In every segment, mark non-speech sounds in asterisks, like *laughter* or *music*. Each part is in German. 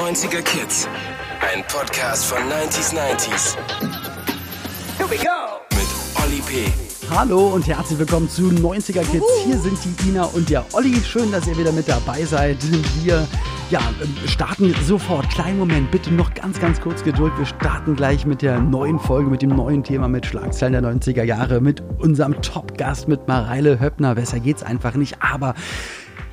90er Kids. Ein Podcast von 90s 90s. Here we go! Mit Olli P. Hallo und herzlich willkommen zu 90er Kids. Hier sind die Ina und der Olli. Schön, dass ihr wieder mit dabei seid. Wir ja, starten sofort. Kleinen Moment, bitte noch ganz, ganz kurz Geduld. Wir starten gleich mit der neuen Folge, mit dem neuen Thema, mit Schlagzeilen der 90er Jahre, mit unserem Top-Gast, mit Mareile Höppner. Besser geht's einfach nicht. Aber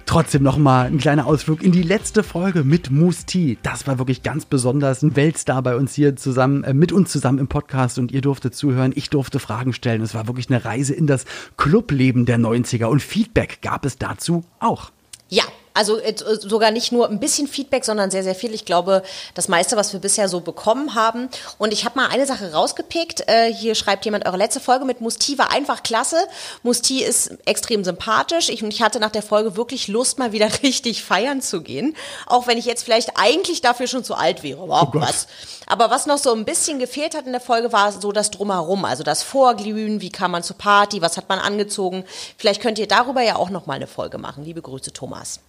Trotzdem nochmal ein kleiner Ausflug in die letzte Folge mit Musti. Das war wirklich ganz besonders. Ein Weltstar bei uns hier zusammen, äh, mit uns zusammen im Podcast und ihr durftet zuhören. Ich durfte Fragen stellen. Es war wirklich eine Reise in das Clubleben der 90er und Feedback gab es dazu auch. Ja, also äh, sogar nicht nur ein bisschen Feedback, sondern sehr, sehr viel. Ich glaube, das meiste, was wir bisher so bekommen haben. Und ich habe mal eine Sache rausgepickt. Äh, hier schreibt jemand, eure letzte Folge mit Musti war einfach klasse. Musti ist extrem sympathisch. Ich, und ich hatte nach der Folge wirklich Lust, mal wieder *laughs* richtig feiern zu gehen. Auch wenn ich jetzt vielleicht eigentlich dafür schon zu alt wäre. Wow, oh was. Aber was noch so ein bisschen gefehlt hat in der Folge, war so das Drumherum. Also das Vorglühen, wie kam man zur Party, was hat man angezogen. Vielleicht könnt ihr darüber ja auch noch mal eine Folge machen. Liebe Grüße, Thomas.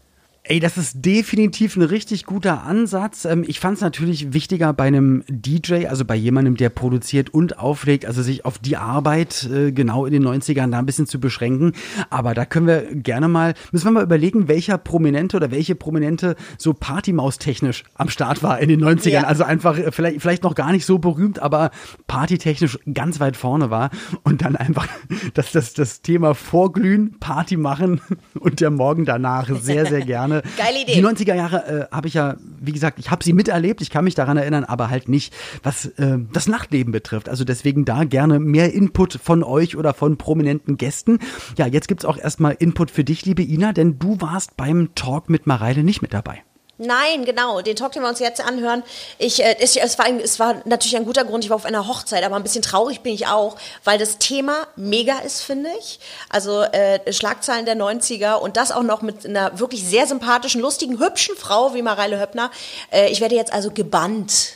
Ey, das ist definitiv ein richtig guter Ansatz. Ähm, ich fand es natürlich wichtiger bei einem DJ, also bei jemandem, der produziert und auflegt, also sich auf die Arbeit äh, genau in den 90ern da ein bisschen zu beschränken. Aber da können wir gerne mal, müssen wir mal überlegen, welcher Prominente oder welche Prominente so Partymaus-technisch am Start war in den 90ern. Ja. Also einfach äh, vielleicht, vielleicht noch gar nicht so berühmt, aber partytechnisch ganz weit vorne war. Und dann einfach *laughs* das, das, das Thema Vorglühen, Party machen *laughs* und der Morgen danach sehr, sehr gerne. Geile Idee. Die 90er Jahre äh, habe ich ja, wie gesagt, ich habe sie miterlebt, ich kann mich daran erinnern, aber halt nicht, was äh, das Nachtleben betrifft. Also deswegen da gerne mehr Input von euch oder von prominenten Gästen. Ja, jetzt gibt's auch erstmal Input für dich, liebe Ina, denn du warst beim Talk mit Mareile nicht mit dabei. Nein, genau. Den Talk, den wir uns jetzt anhören. Ich, äh, es, es, war ein, es war natürlich ein guter Grund. Ich war auf einer Hochzeit, aber ein bisschen traurig bin ich auch, weil das Thema mega ist, finde ich. Also äh, Schlagzeilen der 90er und das auch noch mit einer wirklich sehr sympathischen, lustigen, hübschen Frau wie Mareile Höppner. Äh, ich werde jetzt also gebannt,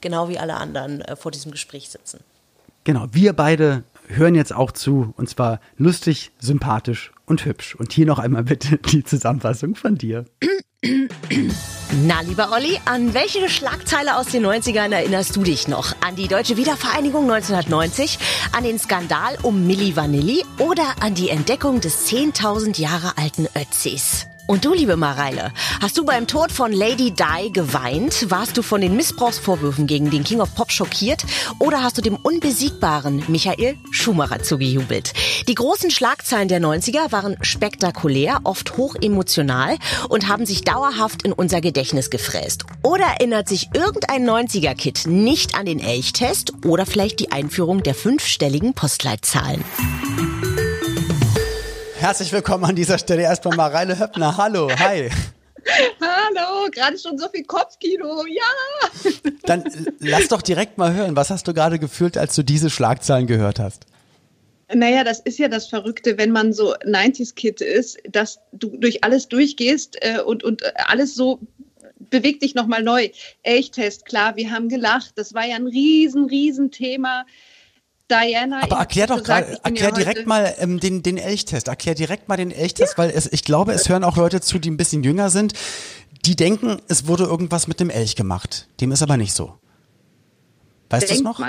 genau wie alle anderen, äh, vor diesem Gespräch sitzen. Genau, wir beide hören jetzt auch zu und zwar lustig, sympathisch und hübsch. Und hier noch einmal bitte *laughs* die Zusammenfassung von dir. Na, lieber Olli, an welche Schlagzeile aus den 90ern erinnerst du dich noch? An die deutsche Wiedervereinigung 1990, an den Skandal um Milli Vanilli oder an die Entdeckung des 10.000 Jahre alten Ötzis? Und du, liebe Mareile, hast du beim Tod von Lady Di geweint? Warst du von den Missbrauchsvorwürfen gegen den King of Pop schockiert? Oder hast du dem unbesiegbaren Michael Schumacher zugejubelt? Die großen Schlagzeilen der 90er waren spektakulär, oft hochemotional und haben sich dauerhaft in unser Gedächtnis gefräst. Oder erinnert sich irgendein 90er-Kid nicht an den Elchtest oder vielleicht die Einführung der fünfstelligen Postleitzahlen? Herzlich willkommen an dieser Stelle erstmal Mareile Höppner. Hallo, hi. Hallo, gerade schon so viel Kopfkino, ja. Dann lass doch direkt mal hören, was hast du gerade gefühlt, als du diese Schlagzeilen gehört hast? Naja, das ist ja das Verrückte, wenn man so 90s-Kid ist, dass du durch alles durchgehst äh, und, und alles so bewegt dich nochmal neu. Elchtest, klar, wir haben gelacht, das war ja ein riesen, riesen Thema. Diana. Aber erklär doch gerade, erklär ja direkt mal ähm, den, den Elchtest. Erklär direkt mal den Elchtest, ja. weil es, ich glaube, es hören auch Leute zu, die ein bisschen jünger sind. Die denken, es wurde irgendwas mit dem Elch gemacht. Dem ist aber nicht so. Weißt du es noch?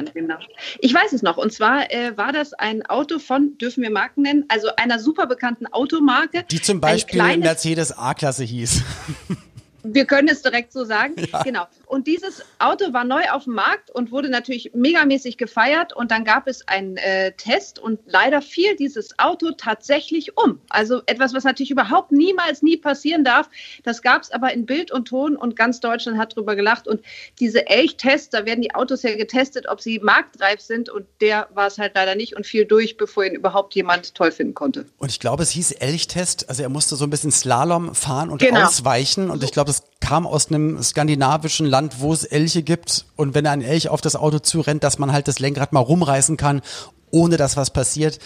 Ich weiß es noch. Und zwar äh, war das ein Auto von, dürfen wir Marken nennen, also einer super bekannten Automarke. Die zum Beispiel Mercedes A-Klasse hieß. *laughs* Wir können es direkt so sagen. *laughs* Ja. Genau. Und dieses Auto war neu auf dem Markt und wurde natürlich megamäßig gefeiert. Und dann gab es einen äh, Test und leider fiel dieses Auto tatsächlich um. Also etwas, was natürlich überhaupt niemals, nie passieren darf. Das gab es aber in Bild und Ton und ganz Deutschland hat drüber gelacht. Und diese Elch-Tests, da werden die Autos ja getestet, ob sie marktreif sind. Und der war es halt leider nicht und fiel durch, bevor ihn überhaupt jemand toll finden konnte. Und ich glaube, es hieß Elch-Test. Also er musste so ein bisschen Slalom fahren und genau. ausweichen. Und ich glaube, kam aus einem skandinavischen Land, wo es Elche gibt. Und wenn ein Elch auf das Auto zurennt, dass man halt das Lenkrad mal rumreißen kann, ohne dass was passiert.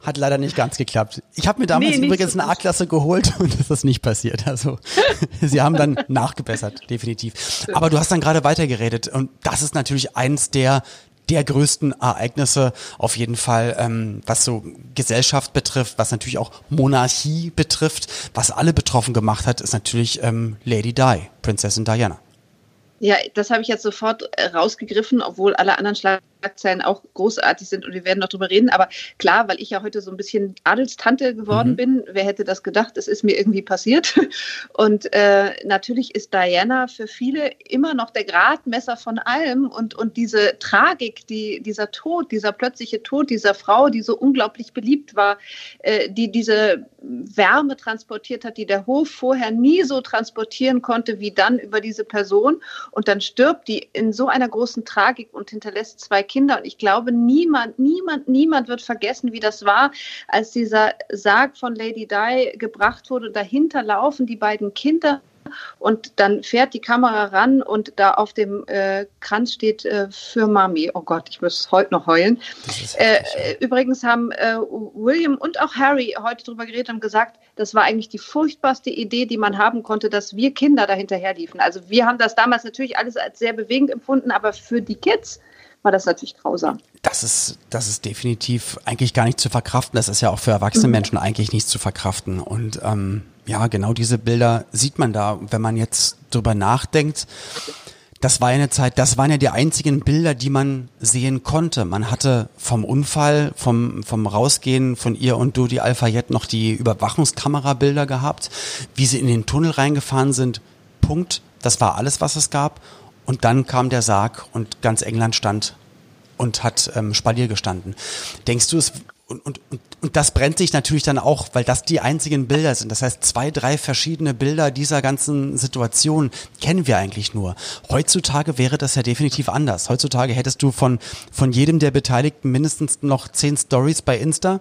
Hat leider nicht ganz geklappt. Ich habe mir damals nee, übrigens so eine A-Klasse geholt *laughs* und das ist nicht passiert. Also *laughs* sie haben dann nachgebessert, definitiv. Aber du hast dann gerade weitergeredet und das ist natürlich eins der der größten Ereignisse auf jeden Fall, ähm, was so Gesellschaft betrifft, was natürlich auch Monarchie betrifft. Was alle betroffen gemacht hat, ist natürlich ähm, Lady Di, Prinzessin Diana. Ja, das habe ich jetzt sofort äh, rausgegriffen, obwohl alle anderen Schlagzeilen auch großartig sind und wir werden noch drüber reden. Aber klar, weil ich ja heute so ein bisschen Adelstante geworden mhm. bin, wer hätte das gedacht? Es ist mir irgendwie passiert. *laughs* Und äh, natürlich ist Diana für viele immer noch der Gradmesser von allem und, und diese Tragik, die, dieser Tod, dieser plötzliche Tod dieser Frau, die so unglaublich beliebt war, äh, die diese Wärme transportiert hat, die der Hof vorher nie so transportieren konnte wie dann über diese Person. Und dann stirbt die in so einer großen Tragik und hinterlässt zwei Kinder. Und ich glaube, niemand, niemand, niemand wird vergessen, wie das war, als dieser Sarg von Lady Di gebracht wurde. Dahinter laufen die beiden Kinder und dann fährt die Kamera ran und da auf dem äh, Kranz steht äh, für Mami. Oh Gott, ich muss heute noch heulen. Äh, übrigens haben äh, William und auch Harry heute darüber geredet und gesagt, das war eigentlich die furchtbarste Idee, die man haben konnte, dass wir Kinder dahinterher liefen. Also wir haben das damals natürlich alles als sehr bewegend empfunden, aber für die Kids war das natürlich grausam. Das ist, das ist definitiv eigentlich gar nicht zu verkraften. Das ist ja auch für erwachsene mhm. Menschen eigentlich nicht zu verkraften. Und ähm, ja, genau diese Bilder sieht man da. Wenn man jetzt drüber nachdenkt, das war ja eine Zeit, das waren ja die einzigen Bilder, die man sehen konnte. Man hatte vom Unfall, vom, vom Rausgehen von ihr und Dodi Alfayette noch die Überwachungskamerabilder gehabt, wie sie in den Tunnel reingefahren sind. Punkt. Das war alles, was es gab. Und dann kam der Sarg und ganz England stand und hat ähm, Spalier gestanden. Denkst du, es und, und, und, und das brennt sich natürlich dann auch, weil das die einzigen Bilder sind. Das heißt, zwei, drei verschiedene Bilder dieser ganzen Situation kennen wir eigentlich nur. Heutzutage wäre das ja definitiv anders. Heutzutage hättest du von, von jedem der Beteiligten mindestens noch zehn Stories bei Insta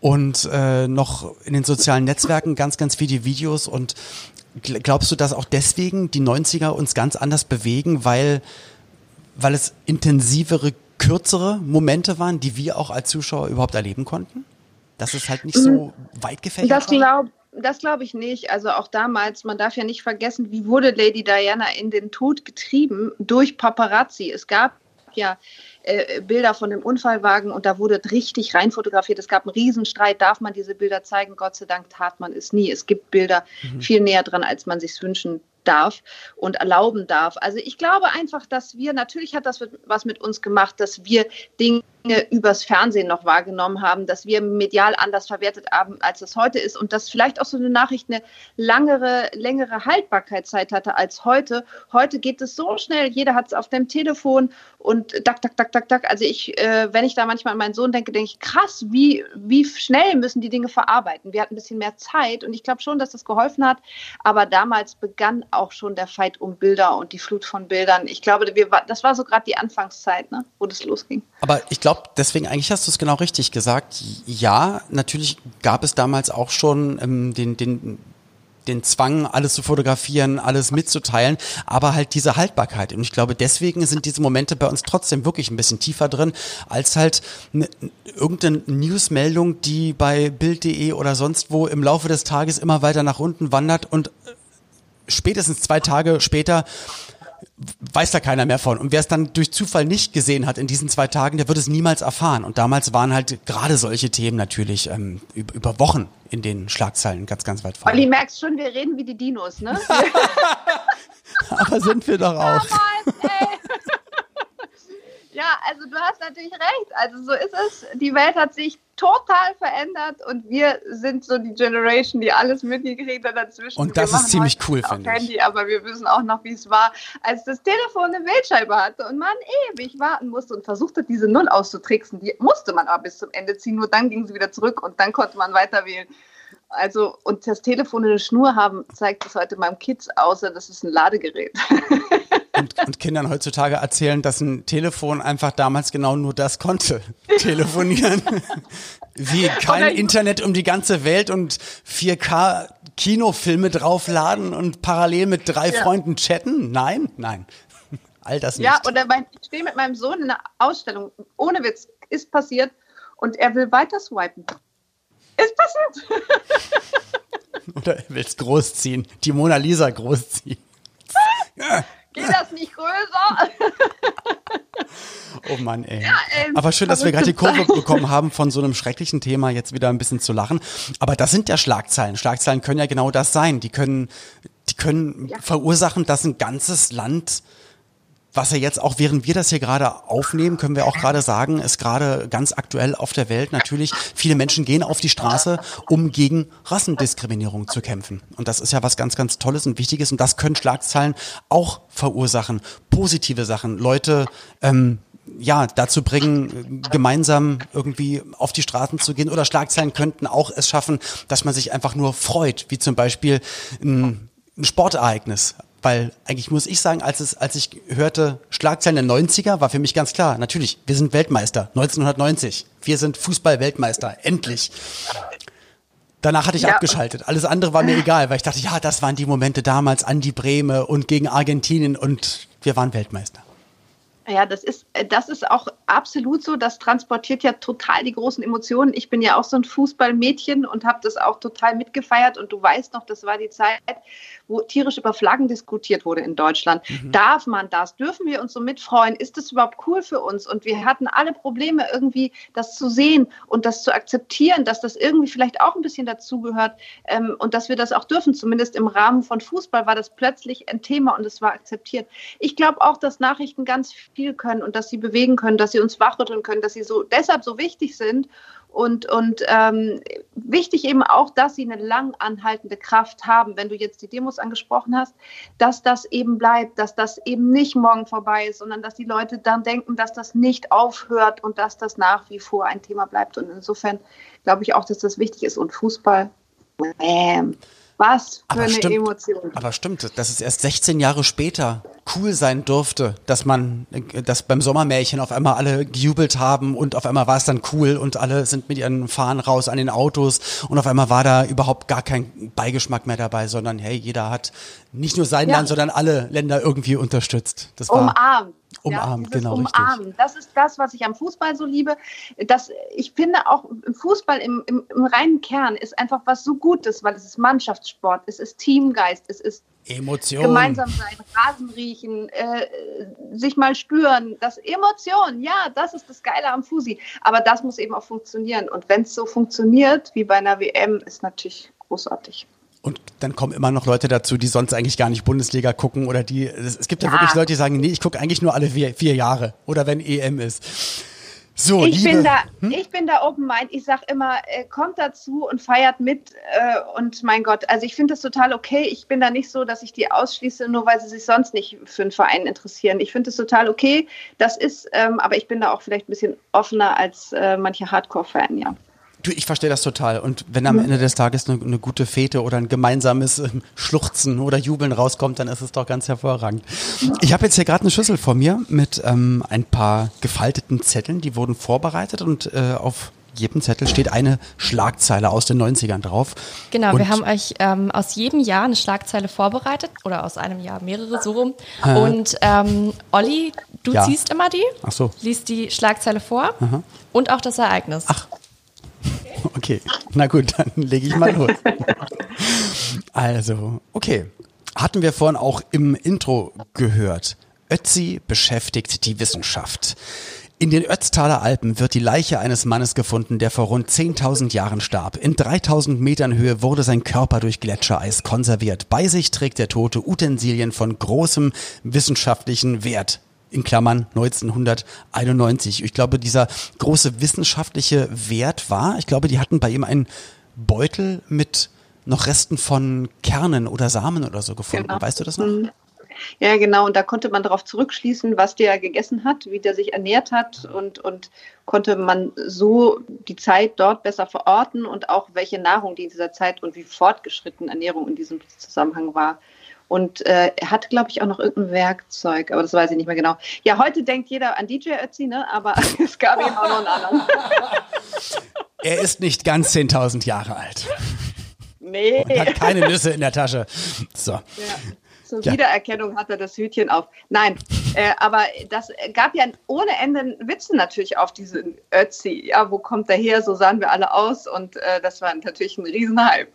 und äh, noch in den sozialen Netzwerken ganz, ganz viele Videos. Und glaubst du, dass auch deswegen die 90er uns ganz anders bewegen, weil, weil es intensivere kürzere Momente waren, die wir auch als Zuschauer überhaupt erleben konnten? Dass es halt nicht so mhm. weit gefächert das glaub, Das glaube ich nicht. Also auch damals, man darf ja nicht vergessen, wie wurde Lady Diana in den Tod getrieben durch Paparazzi. Es gab ja äh, Bilder von dem Unfallwagen und da wurde richtig rein fotografiert. Es gab einen Riesenstreit, darf man diese Bilder zeigen? Gott sei Dank tat man es nie. Es gibt Bilder mhm. viel näher dran, als man sich wünschen darf und erlauben darf. Also ich glaube einfach, dass wir, natürlich hat das was mit uns gemacht, dass wir Dinge übers Fernsehen noch wahrgenommen haben, dass wir medial anders verwertet haben, als es heute ist und dass vielleicht auch so eine Nachricht eine langere, längere Haltbarkeitszeit hatte als heute. Heute geht es so schnell, jeder hat es auf dem Telefon und dack, dack, dack, dack, dack. Also ich, äh, wenn ich da manchmal an meinen Sohn denke, denke ich, krass, wie, wie schnell müssen die Dinge verarbeiten. Wir hatten ein bisschen mehr Zeit und ich glaube schon, dass das geholfen hat, aber damals begann auch schon der Fight um Bilder und die Flut von Bildern. Ich glaube, wir, das war so gerade die Anfangszeit, ne, wo das losging. Aber ich glaube, deswegen eigentlich hast du es genau richtig gesagt. Ja, natürlich gab es damals auch schon ähm, den, den den Zwang, alles zu fotografieren, alles mitzuteilen, aber halt diese Haltbarkeit. Und ich glaube, deswegen sind diese Momente bei uns trotzdem wirklich ein bisschen tiefer drin, als halt ne, irgendeine Newsmeldung, die bei Bild.de oder sonst wo im Laufe des Tages immer weiter nach unten wandert und äh, spätestens zwei Tage später weiß da keiner mehr von. Und wer es dann durch Zufall nicht gesehen hat in diesen zwei Tagen, der wird es niemals erfahren. Und damals waren halt gerade solche Themen natürlich ähm, über Wochen in den Schlagzeilen ganz, ganz weit vorne. Olli, merkst schon, wir reden wie die Dinos, ne? *laughs* Aber sind wir doch auch. Damals. *laughs* Ja, also du hast natürlich recht. Also so ist es. Die Welt hat sich total verändert und wir sind so die Generation, die alles mitgekriegt hat dazwischen. Und das ist ziemlich cool, finde ich. Handy, aber wir wissen auch noch, wie es war, als das Telefon eine Wählscheibe hatte und man ewig warten musste und versuchte, diese Null auszutricksen. Die musste man aber bis zum Ende ziehen, nur dann ging sie wieder zurück und dann konnte man weiter wählen. Also, und das Telefon eine Schnur haben, zeigt es heute meinem Kids außer, das ist ein Ladegerät. *laughs* Und, und, Kindern heutzutage erzählen, dass ein Telefon einfach damals genau nur das konnte. Telefonieren. *laughs* Wie kein Internet um die ganze Welt und 4K Kinofilme draufladen und parallel mit drei ja. Freunden chatten? Nein, nein. All das nicht. Ja, oder mein, ich stehe mit meinem Sohn in einer Ausstellung. Ohne Witz, ist passiert. Und er will weiter swipen. Ist passiert. *laughs* Oder er will es großziehen. Die Mona Lisa großziehen. *laughs* Geht das nicht größer? *laughs* Oh Mann, ey. Ja, ey Aber schön, dass wir gerade die Kurve bekommen haben, von so einem schrecklichen Thema jetzt wieder ein bisschen zu lachen. Aber das sind ja Schlagzeilen. Schlagzeilen können ja genau das sein. Die können, die können ja. verursachen, dass ein ganzes Land was ja jetzt auch, während wir das hier gerade aufnehmen, können wir auch gerade sagen, ist gerade ganz aktuell auf der Welt natürlich, viele Menschen gehen auf die Straße, um gegen Rassendiskriminierung zu kämpfen. Und das ist ja was ganz, ganz Tolles und Wichtiges. Und das können Schlagzeilen auch verursachen. Positive Sachen. Leute, ähm, ja, dazu bringen, gemeinsam irgendwie auf die Straßen zu gehen. Oder Schlagzeilen könnten auch es schaffen, dass man sich einfach nur freut, wie zum Beispiel ein, ein Sportereignis. Weil eigentlich muss ich sagen, als, es, als ich hörte Schlagzeilen der 90er, war für mich ganz klar, natürlich, wir sind Weltmeister, 1990. Wir sind Fußball-Weltmeister, endlich. Danach hatte ich ja. abgeschaltet. Alles andere war mir egal, weil ich dachte, ja, das waren die Momente damals an die Breme und gegen Argentinien und wir waren Weltmeister. Ja, das ist, äh, das ist auch absolut so. Das transportiert ja total die großen Emotionen. Ich bin ja auch so ein Fußballmädchen und habe das auch total mitgefeiert. Und du weißt noch, das war die Zeit, wo tierisch über Flaggen diskutiert wurde in Deutschland. Mhm. Darf man das? Dürfen wir uns so mitfreuen? Ist das überhaupt cool für uns? Und wir hatten alle Probleme, irgendwie das zu sehen und das zu akzeptieren, dass das irgendwie vielleicht auch ein bisschen dazugehört ähm, und dass wir das auch dürfen. Zumindest im Rahmen von Fußball war das plötzlich ein Thema und es war akzeptiert. Ich glaube auch, dass Nachrichten ganz viel können und dass sie bewegen können, dass sie uns wachrütteln können, dass sie so deshalb so wichtig sind. Und, und ähm, wichtig eben auch, dass sie eine lang anhaltende Kraft haben. Wenn du jetzt die Demos angesprochen hast, dass das eben bleibt, dass das eben nicht morgen vorbei ist, sondern dass die Leute dann denken, dass das nicht aufhört und dass das nach wie vor ein Thema bleibt. Und insofern glaube ich auch, dass das wichtig ist. Und Fußball, ähm, was für aber eine stimmt, Emotion. Aber stimmt, dass es erst 16 Jahre später cool sein durfte, dass man, dass beim Sommermärchen auf einmal alle gejubelt haben und auf einmal war es dann cool und alle sind mit ihren Fahnen raus an den Autos und auf einmal war da überhaupt gar kein Beigeschmack mehr dabei, sondern hey, jeder hat nicht nur sein ja. Land, sondern alle Länder irgendwie unterstützt. Das war umarmt. Umarmt, ja, genau. Umarmen. Richtig. Das ist das, was ich am Fußball so liebe. Das, ich finde auch im Fußball im, im, im reinen Kern ist einfach was so Gutes, weil es ist Mannschaftssport, es ist Teamgeist, es ist Emotion. Gemeinsam sein, Rasen riechen, äh, sich mal spüren. Das Emotion, ja, das ist das Geile am Fusi. Aber das muss eben auch funktionieren. Und wenn es so funktioniert wie bei einer WM, ist natürlich großartig. Und dann kommen immer noch Leute dazu, die sonst eigentlich gar nicht Bundesliga gucken oder die, es gibt ja, ja wirklich Leute, die sagen, nee, ich gucke eigentlich nur alle vier, vier Jahre oder wenn EM ist. So, ich, liebe, bin da, hm? ich bin da open mind. Ich sage immer, äh, kommt dazu und feiert mit. Äh, und mein Gott, also ich finde das total okay. Ich bin da nicht so, dass ich die ausschließe, nur weil sie sich sonst nicht für einen Verein interessieren. Ich finde das total okay. Das ist, ähm, aber ich bin da auch vielleicht ein bisschen offener als äh, manche Hardcore-Fan, ja. Du, ich verstehe das total. Und wenn am Ende des Tages eine, eine gute Fete oder ein gemeinsames ähm, Schluchzen oder Jubeln rauskommt, dann ist es doch ganz hervorragend. Ich habe jetzt hier gerade eine Schüssel vor mir mit ähm, ein paar gefalteten Zetteln, die wurden vorbereitet und äh, auf jedem Zettel steht eine Schlagzeile aus den 90ern drauf. Genau, und wir haben euch ähm, aus jedem Jahr eine Schlagzeile vorbereitet oder aus einem Jahr mehrere so rum. Äh. Und ähm, Olli, du ja. ziehst immer die, Ach so. liest die Schlagzeile vor Aha. und auch das Ereignis. Ach, Okay, na gut, dann lege ich mal los. also, okay. Hatten wir vorhin auch im Intro gehört. Ötzi beschäftigt die Wissenschaft. In den Ötztaler Alpen wird die Leiche eines Mannes gefunden, der vor rund 10.000 Jahren starb. In 3.000 Metern Höhe wurde sein Körper durch Gletschereis konserviert. Bei sich trägt der Tote Utensilien von großem wissenschaftlichen Wert in Klammern 1991. Ich glaube, dieser große wissenschaftliche Wert war, ich glaube, die hatten bei ihm einen Beutel mit noch Resten von Kernen oder Samen oder so gefunden. Genau. Weißt du das noch? Mhm. Ja, genau. Und da konnte man darauf zurückschließen, was der gegessen hat, wie der sich ernährt hat und, und konnte man so die Zeit dort besser verorten und auch welche Nahrung die in dieser Zeit und wie fortgeschritten Ernährung in diesem Zusammenhang war. Und äh, er hat, glaube ich, auch noch irgendein Werkzeug, aber das weiß ich nicht mehr genau. Ja, heute denkt jeder an DJ Ötzi, ne? aber *laughs* es gab eben auch noch einen anderen. *laughs* er ist nicht ganz 10.000 Jahre alt. Nee. Und hat keine Nüsse in der Tasche. So. Ja. Zur ja. Wiedererkennung hat er das Hütchen auf. Nein, äh, aber das gab ja ohne Ende Witze natürlich auf diesen Ötzi. Ja, wo kommt er her? So sahen wir alle aus und äh, das war natürlich ein Riesenhype.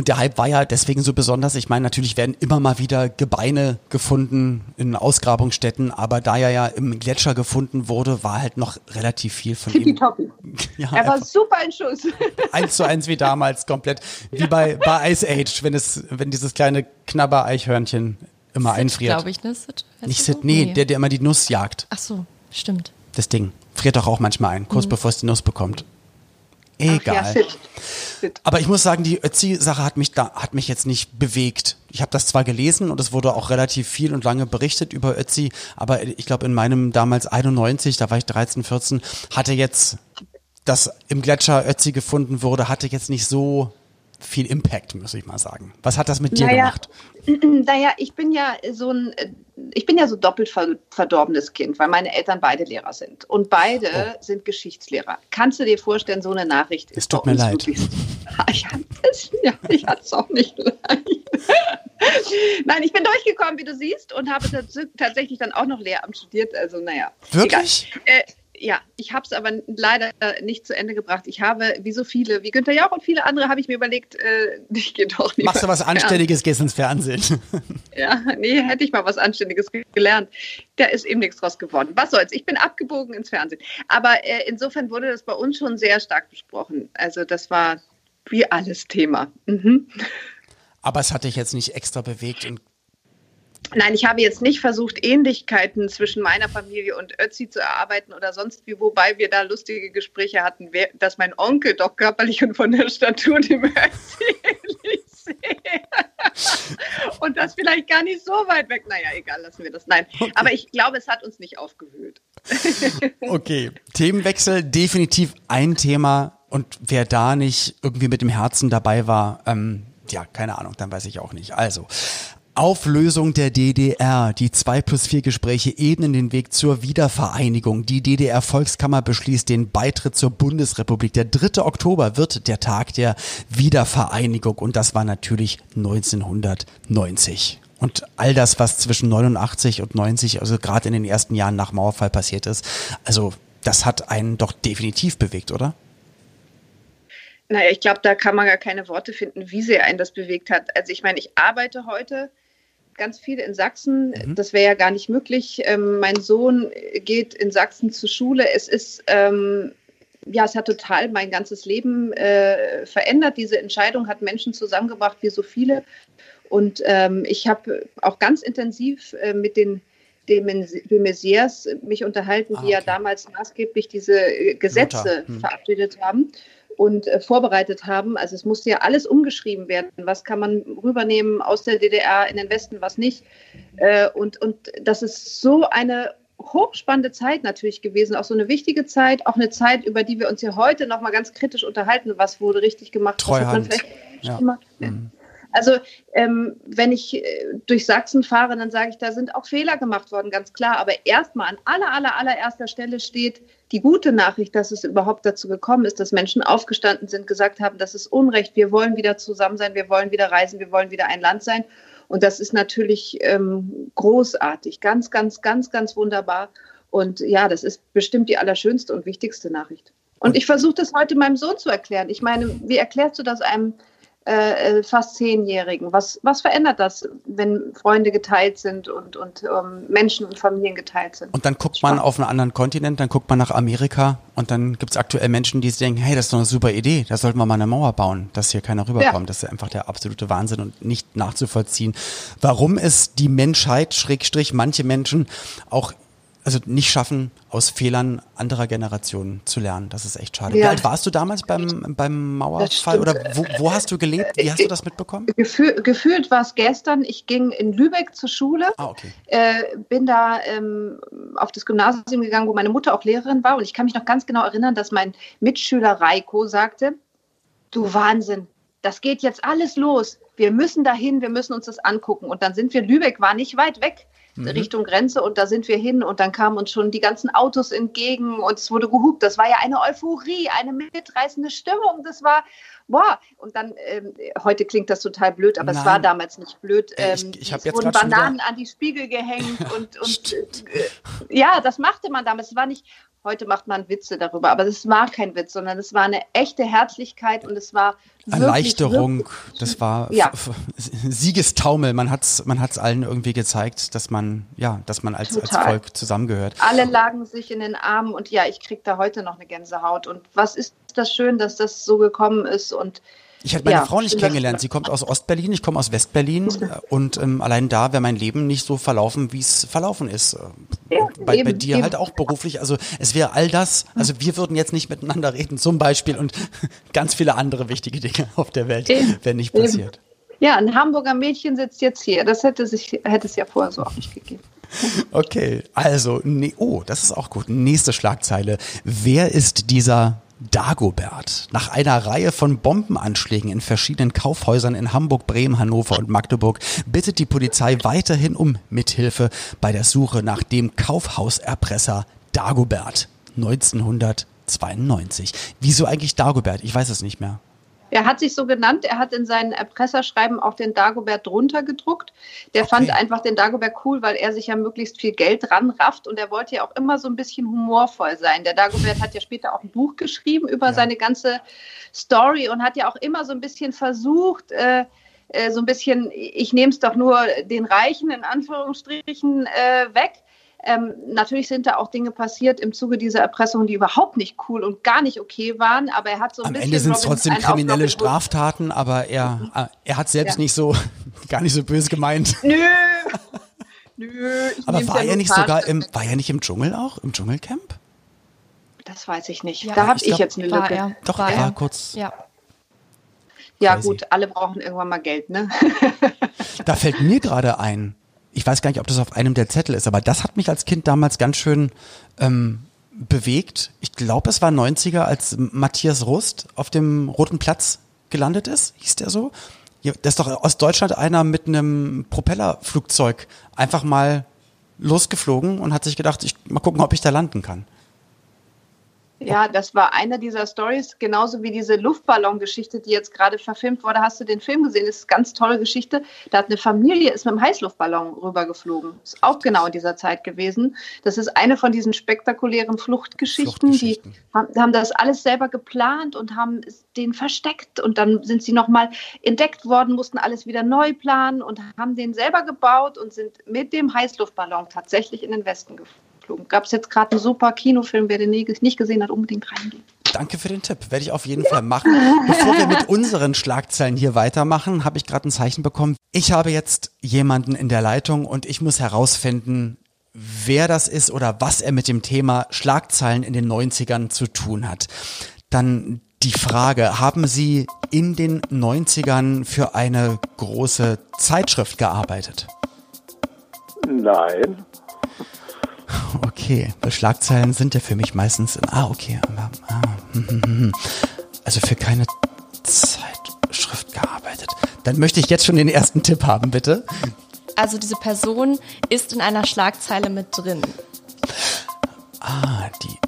Und der Hype war ja deswegen so besonders. Ich meine, natürlich werden immer mal wieder Gebeine gefunden in Ausgrabungsstätten, aber da er ja im Gletscher gefunden wurde, war halt noch relativ viel von ihm. *laughs* Ja, er war super in Schuss. *laughs* Eins zu eins wie damals, komplett. Wie bei, bei Ice Age, wenn es, wenn dieses kleine Knabber-Eichhörnchen immer Sid, einfriert. glaube ich, ne? Sid, Nicht Sid, nee, nee, Der, der immer die Nuss jagt. Ach so, stimmt. Das Ding. Friert doch auch manchmal ein, kurz mhm. bevor es die Nuss bekommt. Egal. Ja. Aber ich muss sagen, die Ötzi-Sache hat mich da, hat mich jetzt nicht bewegt. Ich habe das zwar gelesen und es wurde auch relativ viel und lange berichtet über Ötzi, aber ich glaube in meinem damals 91, da war ich 13, 14, hatte jetzt das im Gletscher Ötzi gefunden wurde, hatte jetzt nicht so viel Impact, muss ich mal sagen. Was hat das mit dir naja, gemacht? *clears throat* Naja, ich bin ja so ein, ich bin ja so doppelt verdorbenes Kind, weil meine Eltern beide Lehrer sind. Und beide oh. sind Geschichtslehrer. Kannst du dir vorstellen, so eine Nachricht ist Es tut mir leid. *laughs* Ich hatte es, ja, ich auch nicht leicht. *laughs* Nein, ich bin durchgekommen, wie du siehst, und habe tatsächlich dann auch noch Lehramt studiert. Also, naja. Wirklich? Äh, ja, ich habe es aber leider nicht zu Ende gebracht. Ich habe, wie so viele, wie Günther Jauch und viele andere, habe ich mir überlegt, äh, *laughs* ich gehe doch nicht. Machst du was Anständiges, gehst ins Fernsehen. *laughs* Ja, nee, hätte ich mal was Anständiges gelernt. Da ist eben nichts draus geworden. Was soll's, ich bin abgebogen ins Fernsehen. Aber äh, insofern wurde das bei uns schon sehr stark besprochen. Also das war wie alles Thema. Mhm. Aber es hat dich jetzt nicht extra bewegt und Nein, ich habe jetzt nicht versucht, Ähnlichkeiten zwischen meiner Familie und Ötzi zu erarbeiten oder sonst wie, wobei wir da lustige Gespräche hatten, dass mein Onkel doch körperlich und von der Statur dem Ötzi ähnlich sehe. und das vielleicht gar nicht so weit weg. Naja, egal, lassen wir das. Nein, okay. aber ich glaube, es hat uns nicht aufgewühlt. *laughs* okay, Themenwechsel, definitiv ein Thema. Und wer da nicht irgendwie mit dem Herzen dabei war, ähm, ja, keine Ahnung, dann weiß ich auch nicht. Also, Auflösung der DDR. Die 2 plus 4 Gespräche ebnen den Weg zur Wiedervereinigung. Die DDR-Volkskammer beschließt den Beitritt zur Bundesrepublik. Der 3. Oktober wird der Tag der Wiedervereinigung und das war natürlich 1990. Und all das, was zwischen 89 und 90, also gerade in den ersten Jahren nach Mauerfall passiert ist, also das hat einen doch definitiv bewegt, oder? Naja, ich glaube, da kann man gar keine Worte finden, wie sehr einen das bewegt hat. Also ich meine, ich arbeite heute ganz viel in Sachsen. Mhm. Das wäre ja gar nicht möglich. Ähm, mein Sohn geht in Sachsen zur Schule. Es ist, ähm, ja, es hat total mein ganzes Leben äh, verändert. Diese Entscheidung hat Menschen zusammengebracht, wie so viele. Und ähm, ich habe auch ganz intensiv äh, mit den de Messias mich unterhalten, ah, okay. die ja damals maßgeblich diese äh, Gesetze hm. verabschiedet haben und äh, vorbereitet haben. Also es musste ja alles umgeschrieben werden. Was kann man rübernehmen aus der DDR in den Westen, was nicht. Äh, und, und das ist so eine hochspannende Zeit natürlich gewesen, auch so eine wichtige Zeit, auch eine Zeit, über die wir uns hier heute nochmal ganz kritisch unterhalten, was wurde richtig gemacht, Treuhand. was hat man vielleicht ja. gemacht. Mhm. Also ähm, wenn ich äh, durch Sachsen fahre, dann sage ich, da sind auch Fehler gemacht worden, ganz klar. Aber erstmal an aller, aller, allererster Stelle steht die gute Nachricht, dass es überhaupt dazu gekommen ist, dass Menschen aufgestanden sind, gesagt haben, das ist Unrecht, wir wollen wieder zusammen sein, wir wollen wieder reisen, wir wollen wieder ein Land sein. Und das ist natürlich ähm, großartig, ganz, ganz, ganz, ganz wunderbar. Und ja, das ist bestimmt die allerschönste und wichtigste Nachricht. Und ich versuche das heute meinem Sohn zu erklären. Ich meine, wie erklärst du das einem äh, äh, fast Zehnjährigen. Was, was verändert das, wenn Freunde geteilt sind und, und ähm, Menschen und Familien geteilt sind? Und dann guckt Spannend. man auf einen anderen Kontinent, dann guckt man nach Amerika und dann gibt es aktuell Menschen, die denken, hey, das ist doch eine super Idee, da sollten wir mal eine Mauer bauen, dass hier keiner rüberkommt. Ja. Das ist einfach der absolute Wahnsinn und nicht nachzuvollziehen, warum es die Menschheit, Schrägstrich, manche Menschen auch also nicht schaffen, aus Fehlern anderer Generationen zu lernen. Das ist echt schade. Ja. Wie alt warst du damals beim, beim Mauerfall oder wo, wo, hast du gelebt? Wie hast du das mitbekommen? Gefühl, gefühlt war es gestern. Ich ging in Lübeck zur Schule, ah, okay. äh, bin da ähm, auf das Gymnasium gegangen, wo meine Mutter auch Lehrerin war und ich kann mich noch ganz genau erinnern, dass mein Mitschüler Reiko sagte, du Wahnsinn, das geht jetzt alles los. Wir müssen dahin, wir müssen uns das angucken. Und dann sind wir, Lübeck war nicht weit weg mhm. Richtung Grenze und da sind wir hin und dann kamen uns schon die ganzen Autos entgegen und es wurde gehupt. Das war ja eine Euphorie, eine mitreißende Stimmung. Das war, boah. Und dann, ähm, heute klingt das total blöd, aber Nein. es war damals nicht blöd. Ähm, ich, ich es jetzt wurden Bananen an die Spiegel gehängt und, und *laughs* äh, ja, das machte man damals. Es war nicht, Heute macht man Witze darüber, aber es war kein Witz, sondern es war eine echte Herzlichkeit und es war wirklich, Erleichterung. Wirklich, das war ja. Siegestaumel. Man hat's, man hat's allen irgendwie gezeigt, dass man, ja, dass man als, als Volk zusammengehört. Alle lagen sich in den Armen und ja, ich kriege da heute noch eine Gänsehaut. Und was ist das schön, dass das so gekommen ist und Ich hätte meine ja, Frau nicht kennengelernt. Sie kommt aus Ostberlin, ich komme aus Westberlin *laughs* und ähm, allein da wäre mein Leben nicht so verlaufen, wie es verlaufen ist. Ja, bei, eben, bei, dir eben. halt auch beruflich. Also es wäre all das, also wir würden jetzt nicht miteinander reden zum Beispiel und *laughs* ganz viele andere wichtige Dinge auf der Welt wären nicht passiert. Eben. Ja, ein Hamburger Mädchen sitzt jetzt hier. Das hätte, sich, hätte es ja vorher so auch nicht gegeben. *laughs* Okay, also, ne, oh, das ist auch gut. Nächste Schlagzeile. Wer ist dieser Dagobert. Nach einer Reihe von Bombenanschlägen in verschiedenen Kaufhäusern in Hamburg, Bremen, Hannover und Magdeburg bittet die Polizei weiterhin um Mithilfe bei der Suche nach dem Kaufhauserpresser Dagobert 1992. Wieso eigentlich Dagobert? Ich weiß es nicht mehr. Er hat sich so genannt, er hat in seinen Erpresserschreiben auch den Dagobert drunter gedruckt. Der okay. fand einfach den Dagobert cool, weil er sich ja möglichst viel Geld ranrafft und er wollte ja auch immer so ein bisschen humorvoll sein. Der Dagobert hat ja später auch ein Buch geschrieben über ja. seine ganze Story und hat ja auch immer so ein bisschen versucht, äh, äh, so ein bisschen, ich nehme es doch nur den Reichen in Anführungsstrichen äh, weg. Ähm, natürlich sind da auch Dinge passiert im Zuge dieser Erpressung, die überhaupt nicht cool und gar nicht okay waren, aber er hat so ein Am bisschen. Am Ende sind es trotzdem kriminelle Straftaten, aber er, er hat selbst ja. nicht so, *laughs* gar nicht so böse gemeint. Nö. *laughs* Nö. aber war ja er nicht sogar im, war er nicht im Dschungel auch, im Dschungelcamp? Das weiß ich nicht. Ja, da habe ich, ich jetzt eine Lücke. Er. Doch, war er war kurz. Ja. Ja, gut, alle brauchen irgendwann mal Geld, ne? da fällt mir gerade ein, ich weiß gar nicht, ob das auf einem der Zettel ist, aber das hat mich als Kind damals ganz schön ähm, bewegt. Ich glaube, es war 90er, als Matthias Rust auf dem Roten Platz gelandet ist, hieß der so. Das ist doch aus Deutschland einer mit einem Propellerflugzeug einfach mal losgeflogen und hat sich gedacht, ich mal gucken, ob ich da landen kann. Ja, das war eine dieser Stories, genauso wie diese Luftballon-Geschichte, die jetzt gerade verfilmt wurde. Hast du den Film gesehen? Das ist eine ganz tolle Geschichte. Da hat eine Familie ist mit einem Heißluftballon rübergeflogen. Ist auch genau in dieser Zeit gewesen. Das ist eine von diesen spektakulären Fluchtgeschichten. Fluchtgeschichten. Die haben, haben, das alles selber geplant und haben den versteckt und dann sind sie nochmal entdeckt worden, mussten alles wieder neu planen und haben den selber gebaut und sind mit dem Heißluftballon tatsächlich in den Westen geflogen geflogen. Gab es jetzt gerade einen super Kinofilm, wer den nicht gesehen hat, unbedingt reingehen. Danke für den Tipp. Werde ich auf jeden Fall machen. *laughs* Bevor wir mit unseren Schlagzeilen hier weitermachen, habe ich gerade ein Zeichen bekommen. Ich habe jetzt jemanden in der Leitung und ich muss herausfinden, wer das ist oder was er mit dem Thema Schlagzeilen in den 90ern zu tun hat. Dann die Frage, haben Sie in den 90ern für eine große Zeitschrift gearbeitet? Nein. *laughs* Okay, weil Schlagzeilen sind ja für mich meistens, ah, okay, ah, hm, hm, hm, also für keine Zeitschrift gearbeitet. Dann möchte ich jetzt schon den ersten Tipp haben, bitte. Also diese Person ist in einer Schlagzeile mit drin. Ah, die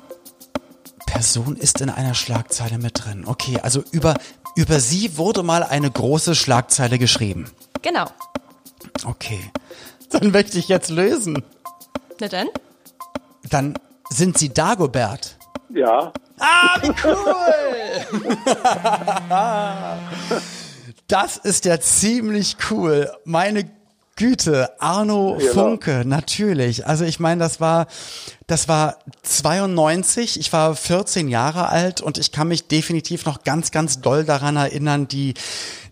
Person ist in einer Schlagzeile mit drin. Okay, also über, über sie wurde mal eine große Schlagzeile geschrieben. Genau. Okay. Dann möchte ich jetzt lösen. Na dann? Dann sind Sie Dagobert. Ja. Ah, wie cool! *laughs* das ist ja ziemlich cool. Meine Güte, Arno genau. Funke, natürlich. Also ich meine, das war, das war 92, ich war 14 Jahre alt und ich kann mich definitiv noch ganz, ganz doll daran erinnern, die,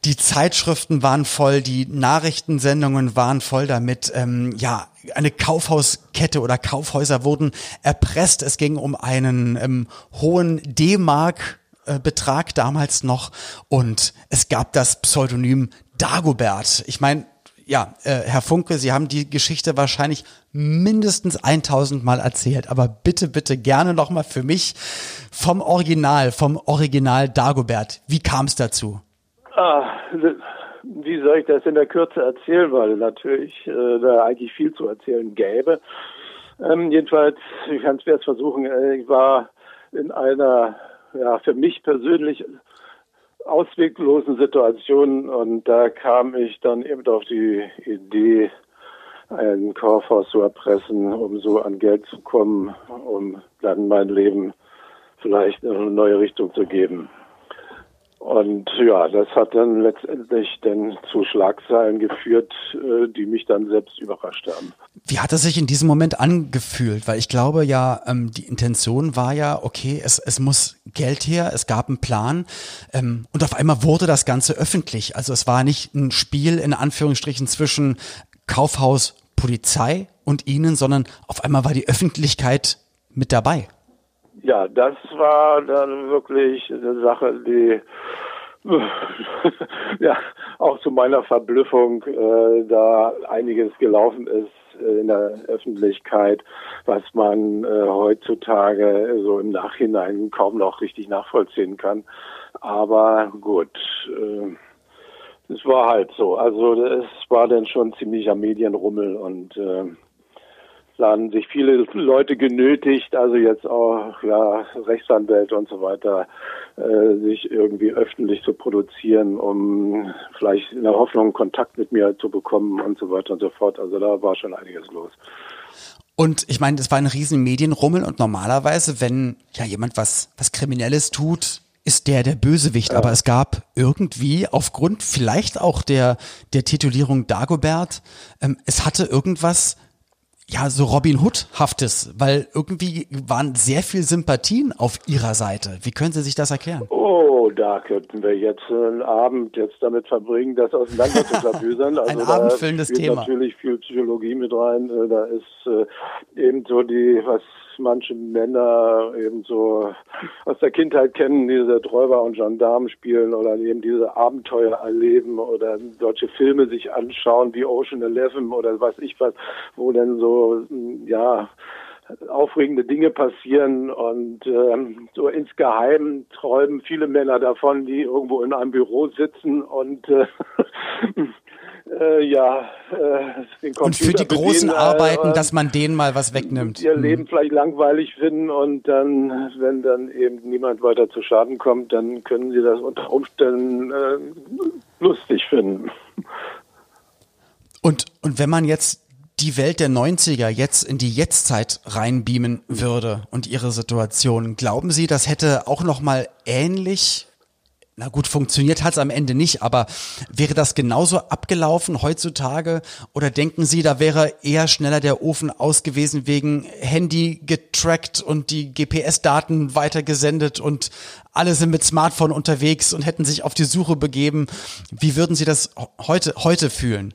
die Zeitschriften waren voll, die Nachrichtensendungen waren voll damit. Ähm, ja, eine Kaufhauskette oder Kaufhäuser wurden erpresst. Es ging um einen ähm, hohen D-Mark äh, Betrag damals noch und es gab das Pseudonym Dagobert. Ich meine, ja, äh, Herr Funke, Sie haben die Geschichte wahrscheinlich mindestens 1000 Mal erzählt, aber bitte, bitte gerne nochmal für mich vom Original, vom Original Dagobert. Wie kam es dazu? Ah, wie soll ich das in der Kürze erzählen, weil natürlich äh, da eigentlich viel zu erzählen gäbe. Ähm, jedenfalls, ich kann es erst versuchen, äh, ich war in einer, ja, für mich persönlich ausweglosen Situation und da kam ich dann eben auf die Idee, ein Kaufhaus zu erpressen, um so an Geld zu kommen, um dann mein Leben vielleicht in eine neue Richtung zu geben. Und ja, das hat dann letztendlich dann zu Schlagzeilen geführt, äh, die mich dann selbst überrascht haben. Wie hat es sich in diesem Moment angefühlt? Weil ich glaube ja, ähm, die Intention war ja, okay, es, es muss Geld her, es gab einen Plan ähm, und auf einmal wurde das Ganze öffentlich. Also es war nicht ein Spiel in Anführungsstrichen zwischen Kaufhaus, Polizei und Ihnen, sondern auf einmal war die Öffentlichkeit mit dabei. Ja, das war dann wirklich eine Sache, die *laughs* ja auch zu meiner Verblüffung äh, da einiges gelaufen ist in der Öffentlichkeit, was man äh, heutzutage so im Nachhinein kaum noch richtig nachvollziehen kann. Aber gut, äh, es war halt so. Also es war dann schon ziemlicher Medienrummel und äh, sahen sich viele Leute genötigt, also jetzt auch ja, Rechtsanwälte und so weiter, äh, sich irgendwie öffentlich zu produzieren, um vielleicht in der Hoffnung Kontakt mit mir zu bekommen und so weiter und so fort. Also da war schon einiges los. Und ich meine, das war ein riesen Medienrummel und normalerweise, wenn ja jemand was, was Kriminelles tut, ist der der Bösewicht. Ja. Aber es gab irgendwie aufgrund vielleicht auch der, der Titulierung Dagobert, ähm, es hatte irgendwas ja, so Robin Hood-haftes, weil irgendwie waren sehr viel Sympathien auf ihrer Seite. Wie können Sie sich das erklären? Oh, da könnten wir jetzt einen Abend jetzt damit verbringen, das auseinander zu klabüsern. *laughs* Also Ein abendfüllendes Thema. natürlich viel Psychologie mit rein. Äh, da ist äh, eben so die, was manche Männer eben so aus der Kindheit kennen, diese Räuber und Gendarmen spielen oder eben diese Abenteuer erleben oder deutsche Filme sich anschauen wie Ocean Eleven oder was ich was, wo dann so, ja, aufregende Dinge passieren und ähm, so insgeheim träumen viele Männer davon, die irgendwo in einem Büro sitzen und äh, *laughs* äh, ja, äh, Und für die großen bedienen, Arbeiten, äh, dass man denen mal was wegnimmt. Ihr mhm. Leben vielleicht langweilig finden und dann, wenn dann eben niemand weiter zu Schaden kommt, dann können sie das unter Umständen äh, lustig finden. Und, und wenn man jetzt die Welt der 90er jetzt in die Jetztzeit reinbeamen würde und ihre Situation, glauben Sie, das hätte auch noch mal ähnlich na gut, funktioniert hat es am Ende nicht, aber wäre das genauso abgelaufen heutzutage? Oder denken Sie, da wäre eher schneller der Ofen aus gewesen wegen Handy getrackt und die GPS-Daten weitergesendet und alle sind mit Smartphone unterwegs und hätten sich auf die Suche begeben? Wie würden Sie das heute, heute fühlen?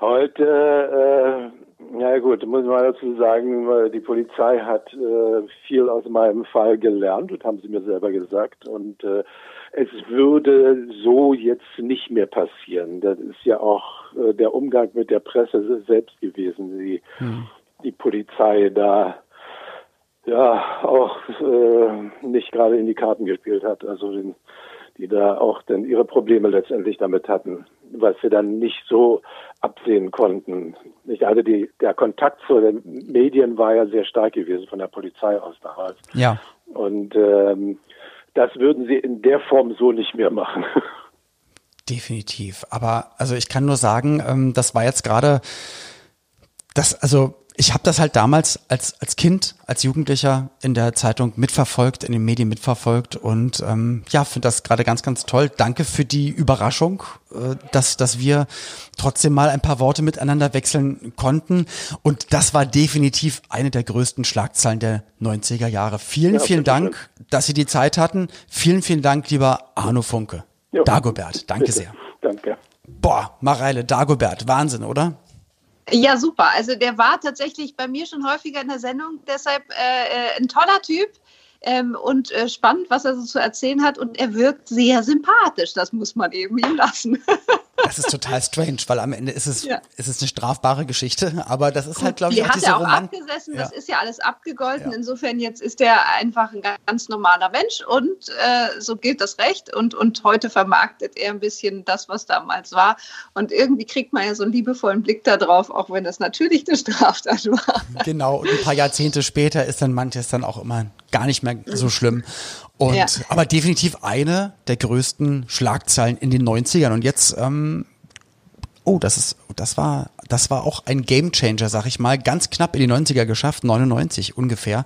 Heute, äh, ja gut, muss man dazu sagen, die Polizei hat äh, viel aus meinem Fall gelernt, das haben sie mir selber gesagt. Und äh, es würde so jetzt nicht mehr passieren. Das ist ja auch äh, der Umgang mit der Presse selbst gewesen, die, hm. die Polizei da ja auch äh, nicht gerade in die Karten gespielt hat. Also den, die da auch dann ihre Probleme letztendlich damit hatten, was sie dann nicht so absehen konnten. Nicht also die, der Kontakt zu den Medien war ja sehr stark gewesen von der Polizei aus damals. Ja. Und ähm, das würden sie in der Form so nicht mehr machen. *laughs* Definitiv. Aber also ich kann nur sagen, ähm, das war jetzt gerade das, also ich habe das halt damals als, als Kind, als Jugendlicher in der Zeitung mitverfolgt, in den Medien mitverfolgt und ähm, ja, finde das gerade ganz, ganz toll. Danke für die Überraschung, äh, dass, dass wir trotzdem mal ein paar Worte miteinander wechseln konnten. Und das war definitiv eine der größten Schlagzeilen der 90er Jahre. Vielen, ja, vielen Dank, schön. dass Sie die Zeit hatten. Vielen, vielen Dank, lieber Arno Funke. Jo. Dagobert, danke bitte. sehr. Danke. Boah, Mareile, Dagobert, Wahnsinn, oder? Ja, super. Also der war tatsächlich bei mir schon häufiger in der Sendung, deshalb äh, äh ein toller Typ ähm, und äh, spannend, was er so zu erzählen hat. Und er wirkt sehr sympathisch, das muss man eben ihm lassen. *laughs* das ist total strange, weil am Ende ist es, ja. ist es eine strafbare Geschichte, aber das ist halt, glaube ich, auch hat er auch Roman abgesessen, ja. das ist ja alles abgegolten. Ja. Insofern jetzt ist er einfach ein ganz normaler Mensch und äh, so gilt das Recht und, und heute vermarktet er ein bisschen das, was damals war. Und irgendwie kriegt man ja so einen liebevollen Blick darauf, auch wenn das natürlich eine Straftat war. Genau, und ein paar Jahrzehnte später ist dann manches dann auch immer gar nicht mehr so schlimm. Und ja. aber definitiv eine der größten Schlagzeilen in den 90ern. Und jetzt, ähm, oh, das ist, das war, das war auch ein Gamechanger, sag ich mal, ganz knapp in die 90er geschafft, 99 ungefähr.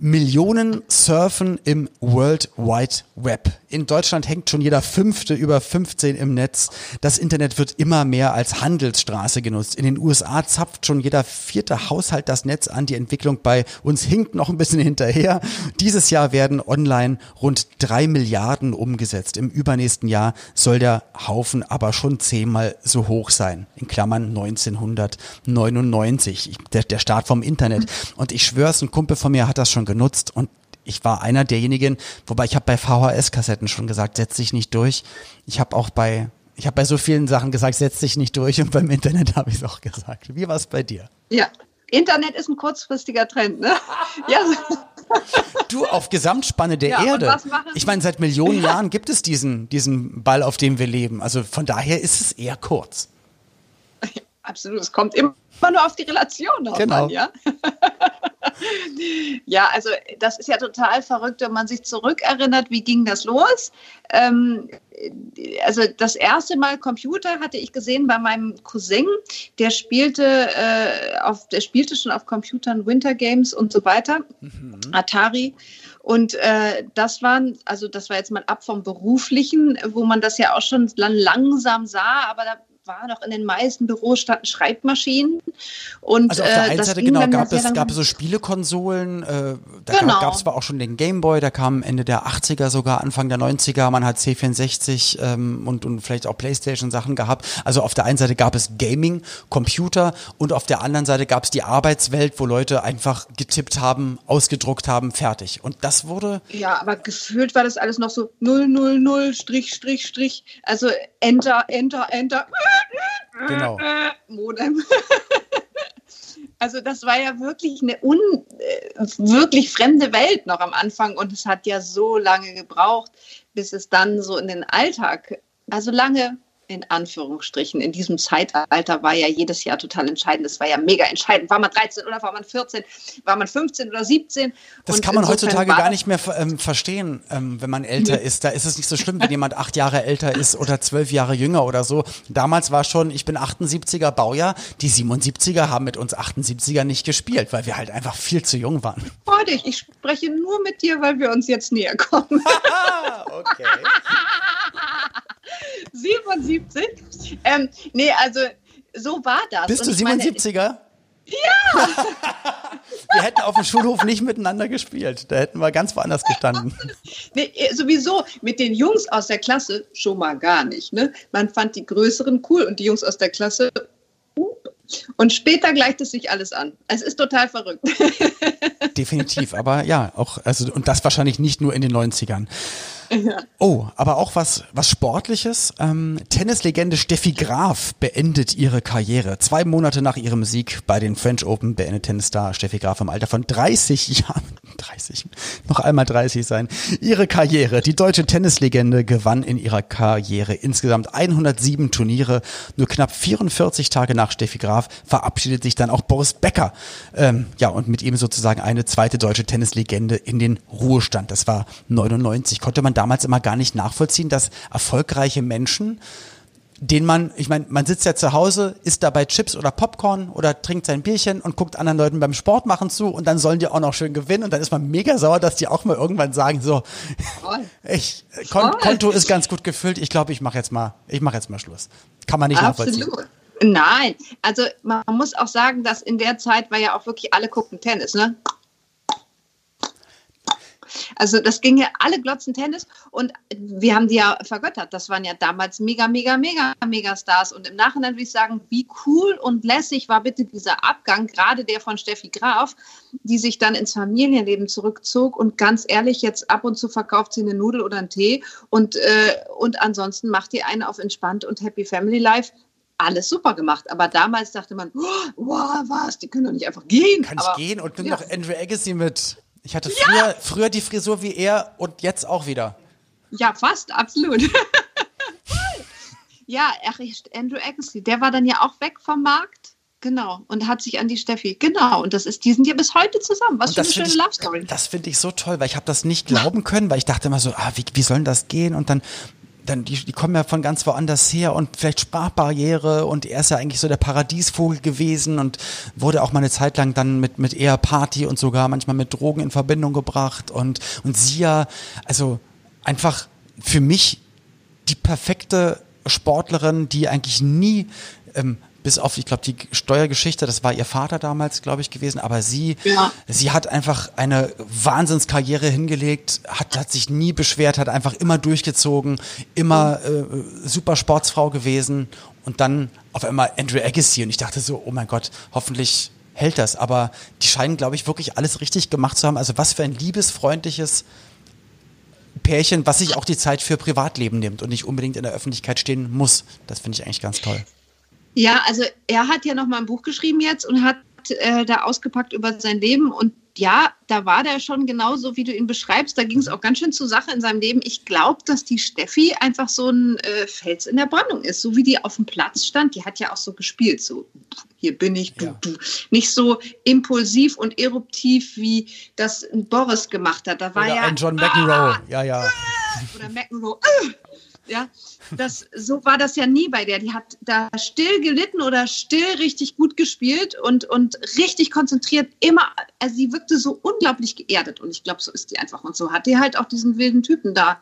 Millionen surfen im World Wide Web. In Deutschland hängt schon jeder fünfte über 15 im Netz. Das Internet wird immer mehr als Handelsstraße genutzt. In den USA zapft schon jeder vierte Haushalt das Netz an. Die Entwicklung bei uns hinkt noch ein bisschen *laughs* hinterher. Dieses Jahr werden online rund drei Milliarden umgesetzt. Im übernächsten Jahr soll der Haufen aber schon zehnmal so hoch sein. In Klammern 1999. Der, der Start vom Internet. Und ich schwör's, ein Kumpel von mir hat das schon genutzt und ich war einer derjenigen, wobei ich habe bei VHS-Kassetten schon gesagt, setz dich nicht durch. Ich habe auch bei, ich habe bei so vielen Sachen gesagt, setz dich nicht durch und beim Internet *laughs* habe ich es auch gesagt. Wie war es bei dir? Ja, Internet ist ein kurzfristiger Trend, ne? *laughs* Ja. Du, auf Gesamtspanne der ja, Erde. Ich meine, seit Millionen Jahren gibt es diesen, diesen Ball, auf dem wir leben. Also von daher ist es eher kurz. Absolut, es kommt immer nur auf die Relation drauf genau. ja. *laughs* ja, also das ist ja total verrückt, wenn man sich zurückerinnert, wie ging das los? Ähm, also das erste Mal Computer hatte ich gesehen bei meinem Cousin, der spielte äh, auf, der spielte schon auf Computern Winter Games und so weiter, mhm. Atari. Und äh, das waren, also das war jetzt mal ab vom Beruflichen, wo man das ja auch schon langsam sah, aber da war noch in den meisten Büros standen Schreibmaschinen. Und, also auf der äh, einen Seite genau gab es, gab es so Spielekonsolen, äh, da genau. gab es aber auch schon den Gameboy, der kam Ende der 80er sogar, Anfang der 90er, man hat C64 ähm, und, und vielleicht auch Playstation Sachen gehabt. Also auf der einen Seite gab es Gaming, Computer und auf der anderen Seite gab es die Arbeitswelt, wo Leute einfach getippt haben, ausgedruckt haben, fertig. Und das wurde... Ja, aber gefühlt war das alles noch so 000, Strich, Strich, Strich, also Enter, Enter, Enter. Genau. Modem. *laughs* Also das war ja wirklich eine un, äh, wirklich fremde Welt noch am Anfang und es hat ja so lange gebraucht, bis es dann so in den Alltag, also lange in Anführungsstrichen, in diesem Zeitalter war ja jedes Jahr total entscheidend. Es war ja mega entscheidend. War man 13 oder war man 14? War man 15 oder 17? Das und kann man heutzutage gar nicht mehr ähm, verstehen, ähm, wenn man älter nee. ist. Da ist es nicht so schlimm, wenn jemand acht Jahre älter ist oder zwölf Jahre jünger oder so. Damals war schon, ich bin 78er Baujahr. Die 77er haben mit uns 78er nicht gespielt, weil wir halt einfach viel zu jung waren. Freu dich, ich spreche nur mit dir, weil wir uns jetzt näher kommen. *laughs* okay. *laughs* 77. Ähm, nee, also so war das. Bist du 77er? Meine, ja! *laughs* wir hätten auf dem Schulhof nicht miteinander gespielt. Da hätten wir ganz woanders gestanden. *laughs* nee, äh, sowieso mit den Jungs aus der Klasse schon mal gar nicht. Ne? Man fand die Größeren cool und die Jungs aus der Klasse. Und später gleicht es sich alles an. Es ist total verrückt. *laughs* Definitiv, aber ja, auch, also, und das wahrscheinlich nicht nur in den 90ern. Oh, aber auch was, was Sportliches. Ähm, Tennislegende Steffi Graf beendet ihre Karriere. Zwei Monate nach ihrem Sieg bei den French Open beendet Tennisstar Steffi Graf im Alter von 30 Jahren. *laughs* 30, noch einmal 30 sein. Ihre Karriere. Die deutsche Tennislegende gewann in ihrer Karriere insgesamt 107 Turniere. Nur knapp 44 Tage nach Steffi Graf verabschiedet sich dann auch Boris Becker. Ähm, ja, und mit ihm sozusagen eine zweite deutsche Tennislegende in den Ruhestand. Das war 99. Konnte man damals immer gar nicht nachvollziehen, dass erfolgreiche Menschen den man, ich meine, man sitzt ja zu Hause, isst dabei Chips oder Popcorn oder trinkt sein Bierchen und guckt anderen Leuten beim Sport machen zu und dann sollen die auch noch schön gewinnen und dann ist man mega sauer, dass die auch mal irgendwann sagen so, *laughs* ich, Kon Konto ist ganz gut gefüllt, ich glaube, ich mache jetzt mal, ich mache jetzt mal Schluss. Kann man nicht Absolut. nachvollziehen. Nein, also man muss auch sagen, dass in der Zeit war ja auch wirklich alle gucken Tennis, ne? Also das ging ja alle glotzen Tennis und wir haben die ja vergöttert. Das waren ja damals mega, mega, mega, mega Stars. Und im Nachhinein würde ich sagen, wie cool und lässig war bitte dieser Abgang, gerade der von Steffi Graf, die sich dann ins Familienleben zurückzog und ganz ehrlich, jetzt ab und zu verkauft sie eine Nudel oder einen Tee und, äh, und ansonsten macht die eine auf entspannt und Happy Family Life alles super gemacht. Aber damals dachte man, oh, wow, was, die können doch nicht einfach gehen. Kann ich gehen und nimm ja. noch Andrew Agassi mit. Ich hatte früher, ja. früher die Frisur wie er und jetzt auch wieder. Ja, fast, absolut. *laughs* ja, ach, Andrew Agassi, der war dann ja auch weg vom Markt. Genau, und hat sich an die Steffi. Genau, und das ist, die sind ja bis heute zusammen. Was für eine schöne Love Story. Das finde ich so toll, weil ich habe das nicht glauben können, weil ich dachte immer so, ah, wie, wie soll das gehen? Und dann dann die, die kommen ja von ganz woanders her und vielleicht Sprachbarriere und er ist ja eigentlich so der Paradiesvogel gewesen und wurde auch mal eine Zeit lang dann mit, mit eher Party und sogar manchmal mit Drogen in Verbindung gebracht und, und sie ja, also einfach für mich die perfekte Sportlerin, die eigentlich nie ähm, bis auf, ich glaube, die Steuergeschichte, das war ihr Vater damals, glaube ich, gewesen, aber sie, ja. sie hat einfach eine Wahnsinnskarriere hingelegt, hat, hat sich nie beschwert, hat einfach immer durchgezogen, immer äh, super Sportsfrau gewesen und dann auf einmal Andrew Agassi und ich dachte so, oh mein Gott, hoffentlich hält das, aber die scheinen, glaube ich, wirklich alles richtig gemacht zu haben. Also was für ein liebesfreundliches Pärchen, was sich auch die Zeit für Privatleben nimmt und nicht unbedingt in der Öffentlichkeit stehen muss. Das finde ich eigentlich ganz toll. Ja, also er hat ja noch mal ein Buch geschrieben jetzt und hat äh, da ausgepackt über sein Leben und ja, da war der schon genauso, wie du ihn beschreibst. Da ging es auch ganz schön zur Sache in seinem Leben. Ich glaube, dass die Steffi einfach so ein äh, Fels in der Brandung ist. So wie die auf dem Platz stand, die hat ja auch so gespielt. So, hier bin ich, du, ja. du. Nicht so impulsiv und eruptiv, wie das Boris gemacht hat. Da war oder ja. Ein John McEnroe, ah, ja, ja. Oder McEnroe. Ah, *laughs* ja, das, so war das ja nie bei der. Die hat da still gelitten oder still richtig gut gespielt und, und richtig konzentriert. Immer, also sie wirkte so unglaublich geerdet und ich glaube, so ist die einfach. Und so hat die halt auch diesen wilden Typen da.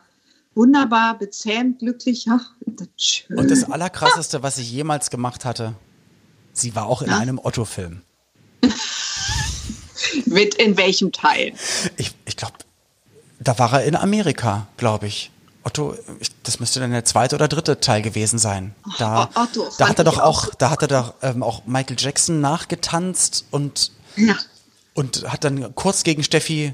Wunderbar, bezähmt, glücklich. Ach, das schön. Und das Allerkrasseste, was ich jemals gemacht hatte, sie war auch in ja? einem Otto-Film. Mit in welchem Teil? Ich, ich glaube, da war er in Amerika, glaube ich. Otto, das müsste dann der zweite oder dritte Teil gewesen sein. Da, oh, Otto, da hat er doch auch, da hat er doch ähm, auch Michael Jackson nachgetanzt und, ja. und hat dann kurz gegen Steffi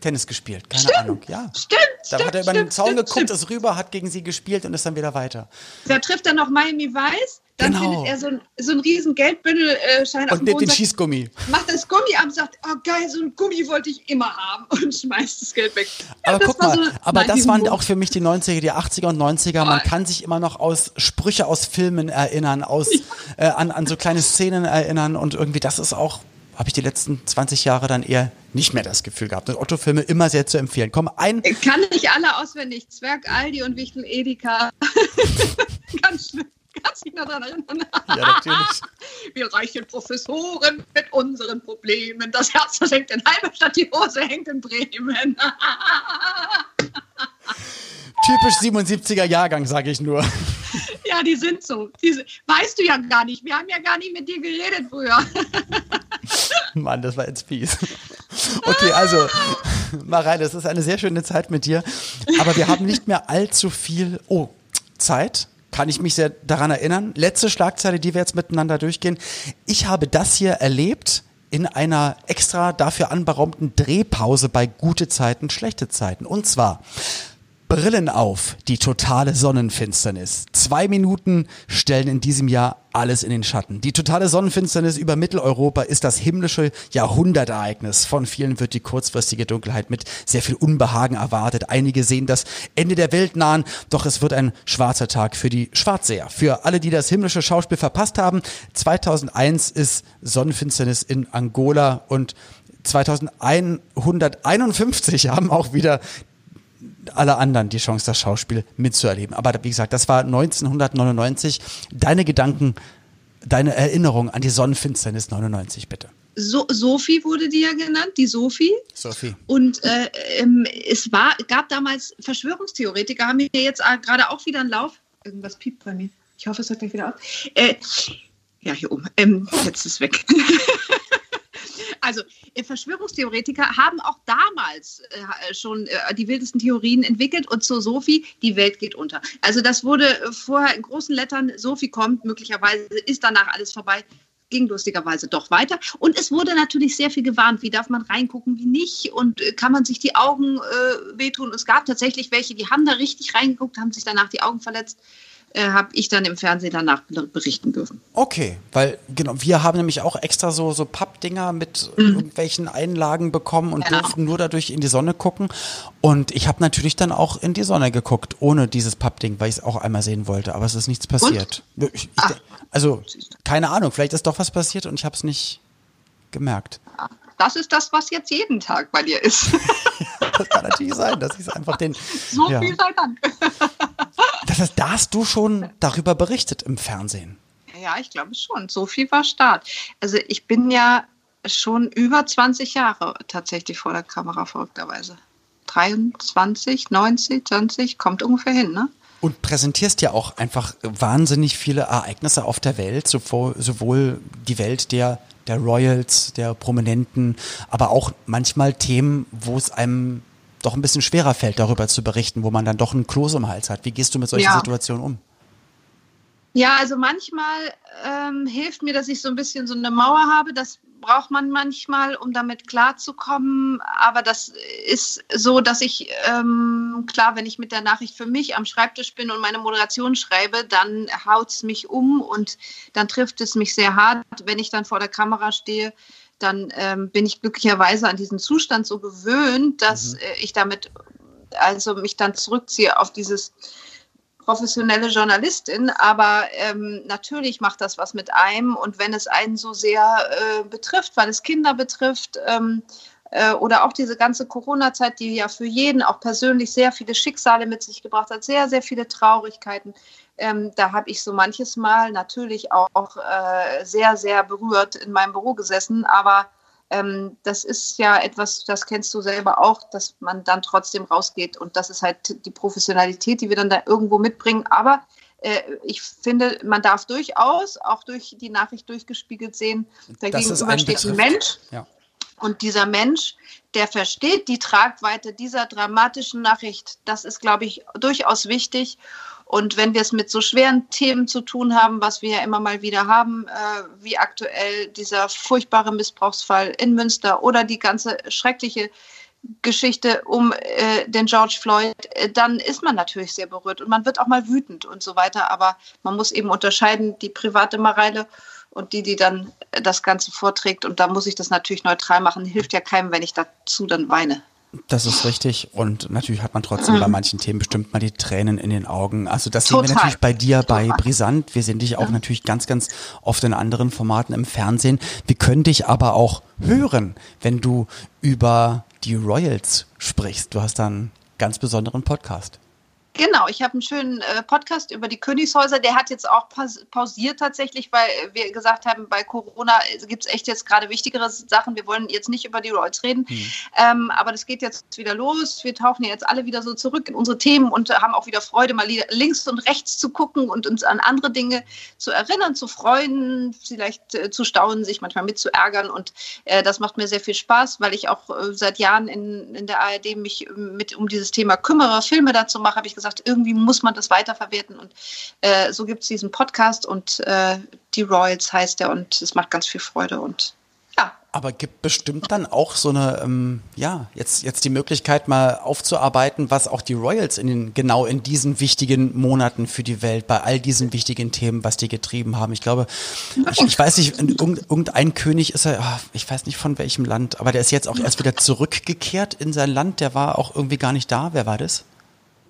Tennis gespielt. Keine stimmt, Ahnung. Ja. Stimmt. Da stimmt, hat er über den Zaun geguckt, stimmt. ist rüber, hat gegen sie gespielt und ist dann wieder weiter. Da trifft er noch Miami Vice, dann genau. findet er so ein, so ein riesen Geldbündelschein äh, auf dem Boden. Und den Schießgummi. Macht das Gummi ab und sagt, oh geil, so ein Gummi wollte ich immer haben *laughs* und schmeißt das Geld weg. Aber ja, guck mal, so aber das waren auch für mich die 90er, die 80er und 90er. Man kann sich immer noch aus Sprüche aus Filmen erinnern, aus, *laughs* äh, an, an so kleine Szenen erinnern und irgendwie das ist auch habe ich die letzten 20 Jahre dann eher nicht mehr das Gefühl gehabt. Und Otto-Filme immer sehr zu empfehlen. Komm, ein. Kann ich alle auswendig. Zwerg Aldi und Wichtel Edeka. *laughs* Ganz schlimm. Kannst dich noch daran erinnern? Ja, natürlich. *laughs* Wir reichen Professoren mit unseren Problemen. Das Herz hängt in Halberstadt, die Hose hängt in Bremen. *laughs* Typisch 77er Jahrgang, sage ich nur. *laughs* Ja, die sind so. Die, weißt du ja gar nicht. Wir haben ja gar nicht mit dir geredet früher. Mann, das war jetzt fies. Okay, also, Mareile, es ist eine sehr schöne Zeit mit dir. Aber wir haben nicht mehr allzu viel. Oh, Zeit. Kann ich mich sehr daran erinnern. Letzte Schlagzeile, die wir jetzt miteinander durchgehen. Ich habe das hier erlebt in einer extra dafür anberaumten Drehpause bei gute Zeiten, schlechte Zeiten. Und zwar Brillen auf, die totale Sonnenfinsternis. Zwei Minuten stellen in diesem Jahr alles in den Schatten. Die totale Sonnenfinsternis über Mitteleuropa ist das himmlische Jahrhundertereignis. Von vielen wird die kurzfristige Dunkelheit mit sehr viel Unbehagen erwartet. Einige sehen das Ende der Welt nahen, doch es wird ein schwarzer Tag für die Schwarzseher. Für alle, die das himmlische Schauspiel verpasst haben, 2001 ist Sonnenfinsternis in Angola und 2151 haben auch wieder alle anderen die Chance, das Schauspiel mitzuerleben. Aber wie gesagt, das war 1999. Deine Gedanken, deine Erinnerung an die Sonnenfinsternis 99, bitte. So, Sophie wurde die ja genannt, die Sophie. Sophie. Und äh, ähm, es war, gab damals Verschwörungstheoretiker, haben hier jetzt gerade auch wieder einen Lauf. Irgendwas piept bei mir. Ich hoffe, es hört gleich wieder auf. Äh, ja, hier oben. Ähm, jetzt ist es weg. *laughs* Also äh, Verschwörungstheoretiker haben auch damals äh, schon äh, die wildesten Theorien entwickelt und zu Sophie, die Welt geht unter. Also das wurde vorher in großen Lettern, Sophie kommt, möglicherweise ist danach alles vorbei ging lustigerweise doch weiter. Und es wurde natürlich sehr viel gewarnt, wie darf man reingucken, wie nicht und kann man sich die Augen äh, wehtun. Es gab tatsächlich welche, die haben da richtig reingeguckt, haben sich danach die Augen verletzt äh, habe ich dann im Fernsehen danach berichten dürfen. Okay, weil genau, wir haben nämlich auch extra so, so Pappdinger mit mhm. irgendwelchen Einlagen bekommen und genau. durften nur dadurch in die Sonne gucken. Und ich habe natürlich dann auch in die Sonne geguckt, ohne dieses Pappding, weil ich es auch einmal sehen wollte, aber es ist nichts passiert. Ich, ich, also, keine Ahnung, vielleicht ist doch was passiert und ich habe es nicht gemerkt. Das ist das, was jetzt jeden Tag bei dir ist. *laughs* das kann natürlich sein, dass ich es einfach den. So ja. viel sei Dank. *laughs* Das heißt, da hast du schon darüber berichtet im Fernsehen. Ja, ich glaube schon. So viel war Start. Also ich bin ja schon über 20 Jahre tatsächlich vor der Kamera, verrückterweise. 23, 90, 20, kommt ungefähr hin, ne? Und präsentierst ja auch einfach wahnsinnig viele Ereignisse auf der Welt, sowohl die Welt der, der Royals, der Prominenten, aber auch manchmal Themen, wo es einem doch ein bisschen schwerer fällt, darüber zu berichten, wo man dann doch einen Kloß im Hals hat. Wie gehst du mit solchen ja. Situationen um? Ja, also manchmal ähm, hilft mir, dass ich so ein bisschen so eine Mauer habe. Das braucht man manchmal, um damit klarzukommen. Aber das ist so, dass ich, ähm, klar, wenn ich mit der Nachricht für mich am Schreibtisch bin und meine Moderation schreibe, dann haut es mich um und dann trifft es mich sehr hart. Wenn ich dann vor der Kamera stehe, dann ähm, bin ich glücklicherweise an diesen Zustand so gewöhnt, dass mhm. äh, ich damit also mich dann zurückziehe auf dieses professionelle Journalistin, aber ähm, natürlich macht das was mit einem und wenn es einen so sehr äh, betrifft, weil es Kinder betrifft ähm, äh, oder auch diese ganze Corona-Zeit, die ja für jeden auch persönlich sehr viele Schicksale mit sich gebracht hat, sehr, sehr viele Traurigkeiten. Ähm, da habe ich so manches Mal natürlich auch, auch äh, sehr, sehr berührt in meinem Büro gesessen, aber ähm, das ist ja etwas, das kennst du selber auch, dass man dann trotzdem rausgeht. Und das ist halt die Professionalität, die wir dann da irgendwo mitbringen. Aber äh, ich finde, man darf durchaus auch durch die Nachricht durchgespiegelt sehen, dagegenüber steht ein Mensch. Ja. Und dieser Mensch, der versteht die Tragweite dieser dramatischen Nachricht. Das ist, glaube ich, durchaus wichtig. Und wenn wir es mit so schweren Themen zu tun haben, was wir ja immer mal wieder haben, äh, wie aktuell dieser furchtbare Missbrauchsfall in Münster oder die ganze schreckliche Geschichte um äh, den George Floyd, äh, dann ist man natürlich sehr berührt und man wird auch mal wütend und so weiter. Aber man muss eben unterscheiden, die private Mareile und die, die dann das Ganze vorträgt. Und da muss ich das natürlich neutral machen. Hilft ja keinem, wenn ich dazu dann weine. Das ist richtig. Und natürlich hat man trotzdem mhm. bei *clears throat* manchen Themen bestimmt mal die Tränen in den Augen. Also das Total. sehen wir natürlich bei dir bei Total. Brisant. Wir sehen dich auch ja. natürlich ganz, ganz oft in anderen Formaten im Fernsehen. Wir können dich aber auch hören, wenn du über die Royals sprichst. Du hast da einen ganz besonderen Podcast. Genau, ich habe einen schönen äh, Podcast über die Königshäuser. Der hat jetzt auch pausiert tatsächlich, weil wir gesagt haben, bei Corona gibt es echt jetzt gerade wichtigere Sachen. Wir wollen jetzt nicht über die Royals reden, mhm. ähm, aber das geht jetzt wieder los. Wir tauchen ja jetzt alle wieder so zurück in unsere Themen und haben auch wieder Freude, mal links und rechts zu gucken und uns an andere Dinge zu erinnern, zu freuen, vielleicht äh, zu staunen, sich manchmal mit zu ärgern. Und äh, das macht mir sehr viel Spaß, weil ich auch äh, seit Jahren in, in der ARD mich mit um dieses Thema kümmere, Filme dazu mache, habe ich gesagt, irgendwie muss man das weiterverwerten. Und äh, so gibt es diesen Podcast und äh, die Royals heißt er und es macht ganz viel Freude und ja. Aber gibt bestimmt dann auch so eine, ähm, ja, jetzt, jetzt die Möglichkeit mal aufzuarbeiten, was auch die Royals in den, genau in diesen wichtigen Monaten für die Welt, bei all diesen wichtigen Themen, was die getrieben haben. Ich glaube, ich, ich weiß nicht, irgendein König ist er, ah, ich weiß nicht von welchem Land, aber der ist jetzt auch erst wieder zurückgekehrt in sein Land, der war auch irgendwie gar nicht da. Wer war das?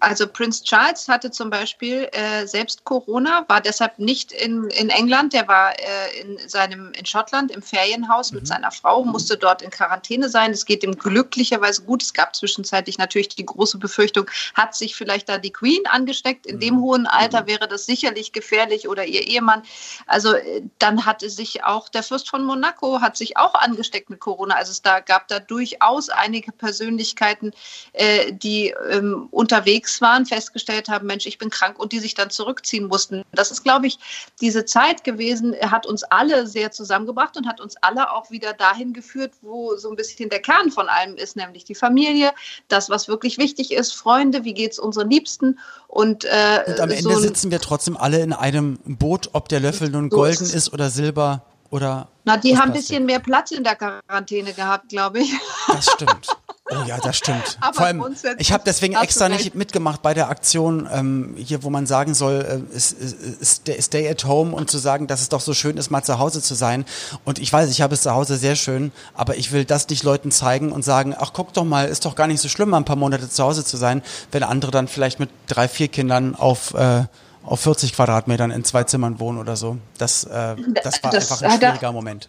Also Prince Charles hatte zum Beispiel äh, selbst Corona, war deshalb nicht in, in England, der war äh, in seinem in Schottland im Ferienhaus mhm. mit seiner Frau, musste dort in Quarantäne sein. Es geht ihm glücklicherweise gut. Es gab zwischenzeitlich natürlich die große Befürchtung, hat sich vielleicht da die Queen angesteckt? In dem mhm. hohen Alter mhm. wäre das sicherlich gefährlich oder ihr Ehemann. Also äh, dann hatte sich auch der Fürst von Monaco hat sich auch angesteckt mit Corona. Also es da gab da durchaus einige Persönlichkeiten, äh, die ähm, unterwegs unterwegs waren, festgestellt haben, Mensch, ich bin krank und die sich dann zurückziehen mussten. Das ist, glaube ich, diese Zeit gewesen, hat uns alle sehr zusammengebracht und hat uns alle auch wieder dahin geführt, wo so ein bisschen der Kern von allem ist, nämlich die Familie, das, was wirklich wichtig ist, Freunde, wie geht es unseren Liebsten und, äh, und am Ende so sitzen wir trotzdem alle in einem Boot, ob der Löffel nun golden ist, ist oder silber oder. Na, die haben ein bisschen mehr Platz in der Quarantäne gehabt, glaube ich. Das stimmt. *laughs* Oh ja, das stimmt. *laughs* Aber Vor allem, ich habe deswegen extra nicht mitgemacht bei der Aktion ähm, hier, wo man sagen soll, äh, stay at home und zu sagen, dass es doch so schön ist, mal zu Hause zu sein. Und ich weiß, ich habe es zu Hause sehr schön, aber ich will das nicht Leuten zeigen und sagen, ach guck doch mal, ist doch gar nicht so schlimm, mal ein paar Monate zu Hause zu sein, wenn andere dann vielleicht mit drei, vier Kindern auf äh, auf 40 Quadratmetern in zwei Zimmern wohnen oder so. Das, äh, das war das, einfach ein schwieriger Moment.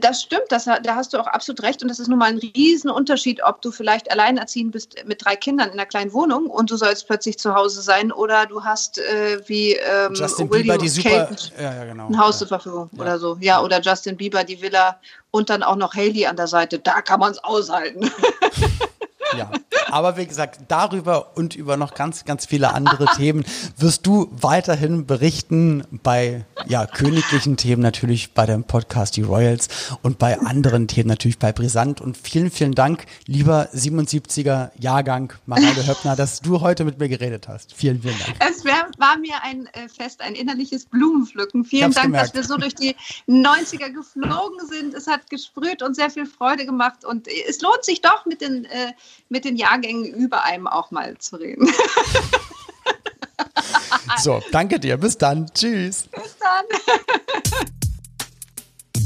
Das stimmt, das, da hast du auch absolut recht. Und das ist nun mal ein Riesenunterschied, ob du vielleicht alleinerziehend bist mit drei Kindern in einer kleinen Wohnung und du sollst plötzlich zu Hause sein oder du hast äh, wie ähm, Justin William Bieber die super, ja, ja, genau. ein Haus ja. zur Verfügung oder so. Ja, oder Justin Bieber die Villa und dann auch noch Haley an der Seite. Da kann man es aushalten. Ja, aber wie gesagt, darüber und über noch ganz, ganz viele andere *laughs* Themen wirst du weiterhin berichten bei ja, königlichen Themen natürlich bei dem Podcast Die Royals und bei anderen Themen natürlich bei Brisant. Und vielen, vielen Dank, lieber 77er Jahrgang Mareile Höppner, dass du heute mit mir geredet hast. Vielen, vielen Dank. Es wär, war mir ein äh, Fest, ein innerliches Blumenpflücken. Vielen Dank, gemerkt. dass wir so durch die 90er geflogen sind. Es hat gesprüht und sehr viel Freude gemacht. Und es lohnt sich doch mit den äh, mit den Jahrgängen über einem auch mal zu reden. *laughs* *laughs* so, danke dir. Bis dann. Tschüss. Bis dann. *laughs*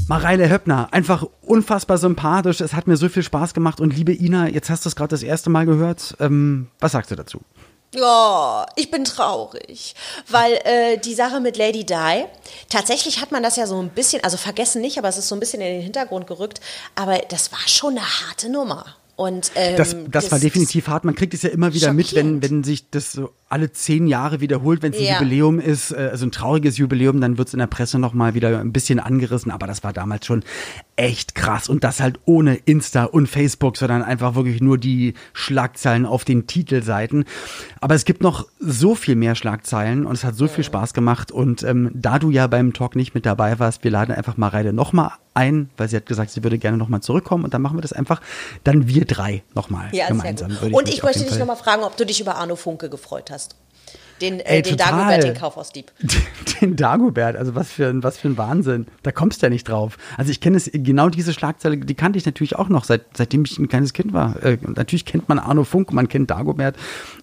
Mareile Höppner, einfach unfassbar sympathisch. Es hat mir so viel Spaß gemacht. Und liebe Ina, jetzt hast du es gerade das erste Mal gehört. Ähm, was sagst du dazu? Ja, ich bin traurig, weil äh, die Sache mit Lady Di, tatsächlich hat man das ja so ein bisschen, also vergessen nicht, aber es ist so ein bisschen in den Hintergrund gerückt, aber das war schon eine harte Nummer. Und, ähm, das, das, das, war definitiv hart. Man kriegt es ja immer wieder mit, wenn, wenn sich das so alle zehn Jahre wiederholt, wenn es ein ja. Jubiläum ist, äh, also ein trauriges Jubiläum, dann wird es in der Presse nochmal wieder ein bisschen angerissen. Aber das war damals schon echt krass. Und das halt ohne Insta und Facebook, sondern einfach wirklich nur die Schlagzeilen auf den Titelseiten. Aber es gibt noch so viel mehr Schlagzeilen und es hat so viel Spaß gemacht. Und ähm, da du ja beim Talk nicht mit dabei warst, wir laden einfach mal Reide nochmal ein, weil sie hat gesagt, sie würde gerne nochmal zurückkommen und dann machen wir das einfach dann wir drei nochmal ja, gemeinsam. Ich und ich möchte dich nochmal fragen, ob du dich über Arno Funke gefreut hast den, äh, Ey, den Dagobert, den Kaufhausdieb. *laughs* Den Dagobert, also was für, ein, was für ein Wahnsinn. Da kommst du ja nicht drauf. Also ich kenne es, genau diese Schlagzeile, die kannte ich natürlich auch noch, seit, seitdem ich ein kleines Kind war. Äh, natürlich kennt man Arno Funk, man kennt Dagobert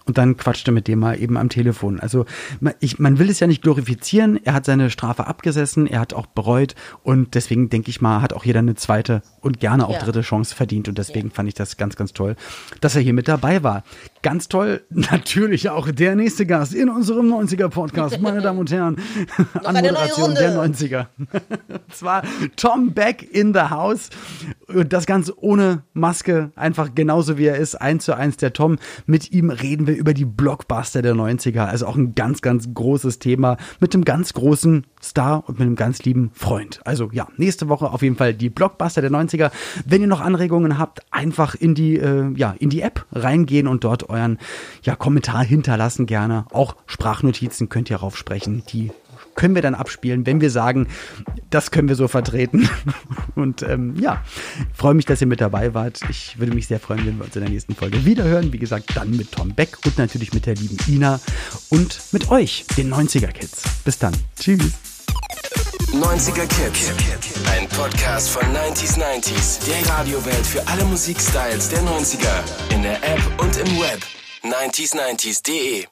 und dann quatschte mit dem mal eben am Telefon. Also man, ich, man will es ja nicht glorifizieren. Er hat seine Strafe abgesessen, er hat auch bereut und deswegen denke ich mal, hat auch jeder eine zweite und gerne auch ja. dritte Chance verdient und deswegen ja. fand ich das ganz, ganz toll, dass er hier mit dabei war. Ganz toll, *laughs* natürlich auch der nächste Gast in unserem 90er Podcast, meine Damen und Herren. *laughs* Anmoderation der 90er. *laughs* und zwar Tom Beck in the House. Und das Ganze ohne Maske, einfach genauso wie er ist, eins zu eins der Tom. Mit ihm reden wir über die Blockbuster der 90er. Also auch ein ganz, ganz großes Thema mit einem ganz großen Star und mit einem ganz lieben Freund. Also ja, nächste Woche auf jeden Fall die Blockbuster der 90er. Wenn ihr noch Anregungen habt, einfach in die, äh, ja, in die App reingehen und dort euren ja, Kommentar hinterlassen gerne. Auch Sprachnotizen könnt ihr raufsprechen. Die können wir dann abspielen, wenn wir sagen, das können wir so vertreten. *laughs* Und ähm, ja, freue mich, dass ihr mit dabei wart. Ich würde mich sehr freuen, wenn wir uns in der nächsten Folge wiederhören. Wie gesagt, dann mit Tom Beck und natürlich mit der lieben Ina und mit euch, den 90er Kids. Bis dann. Tschüss. 90er Kids. Ein Podcast von 90s 90s. Der Radiowelt für alle Musikstyles der 90er. In der App und im Web. 90s90s.de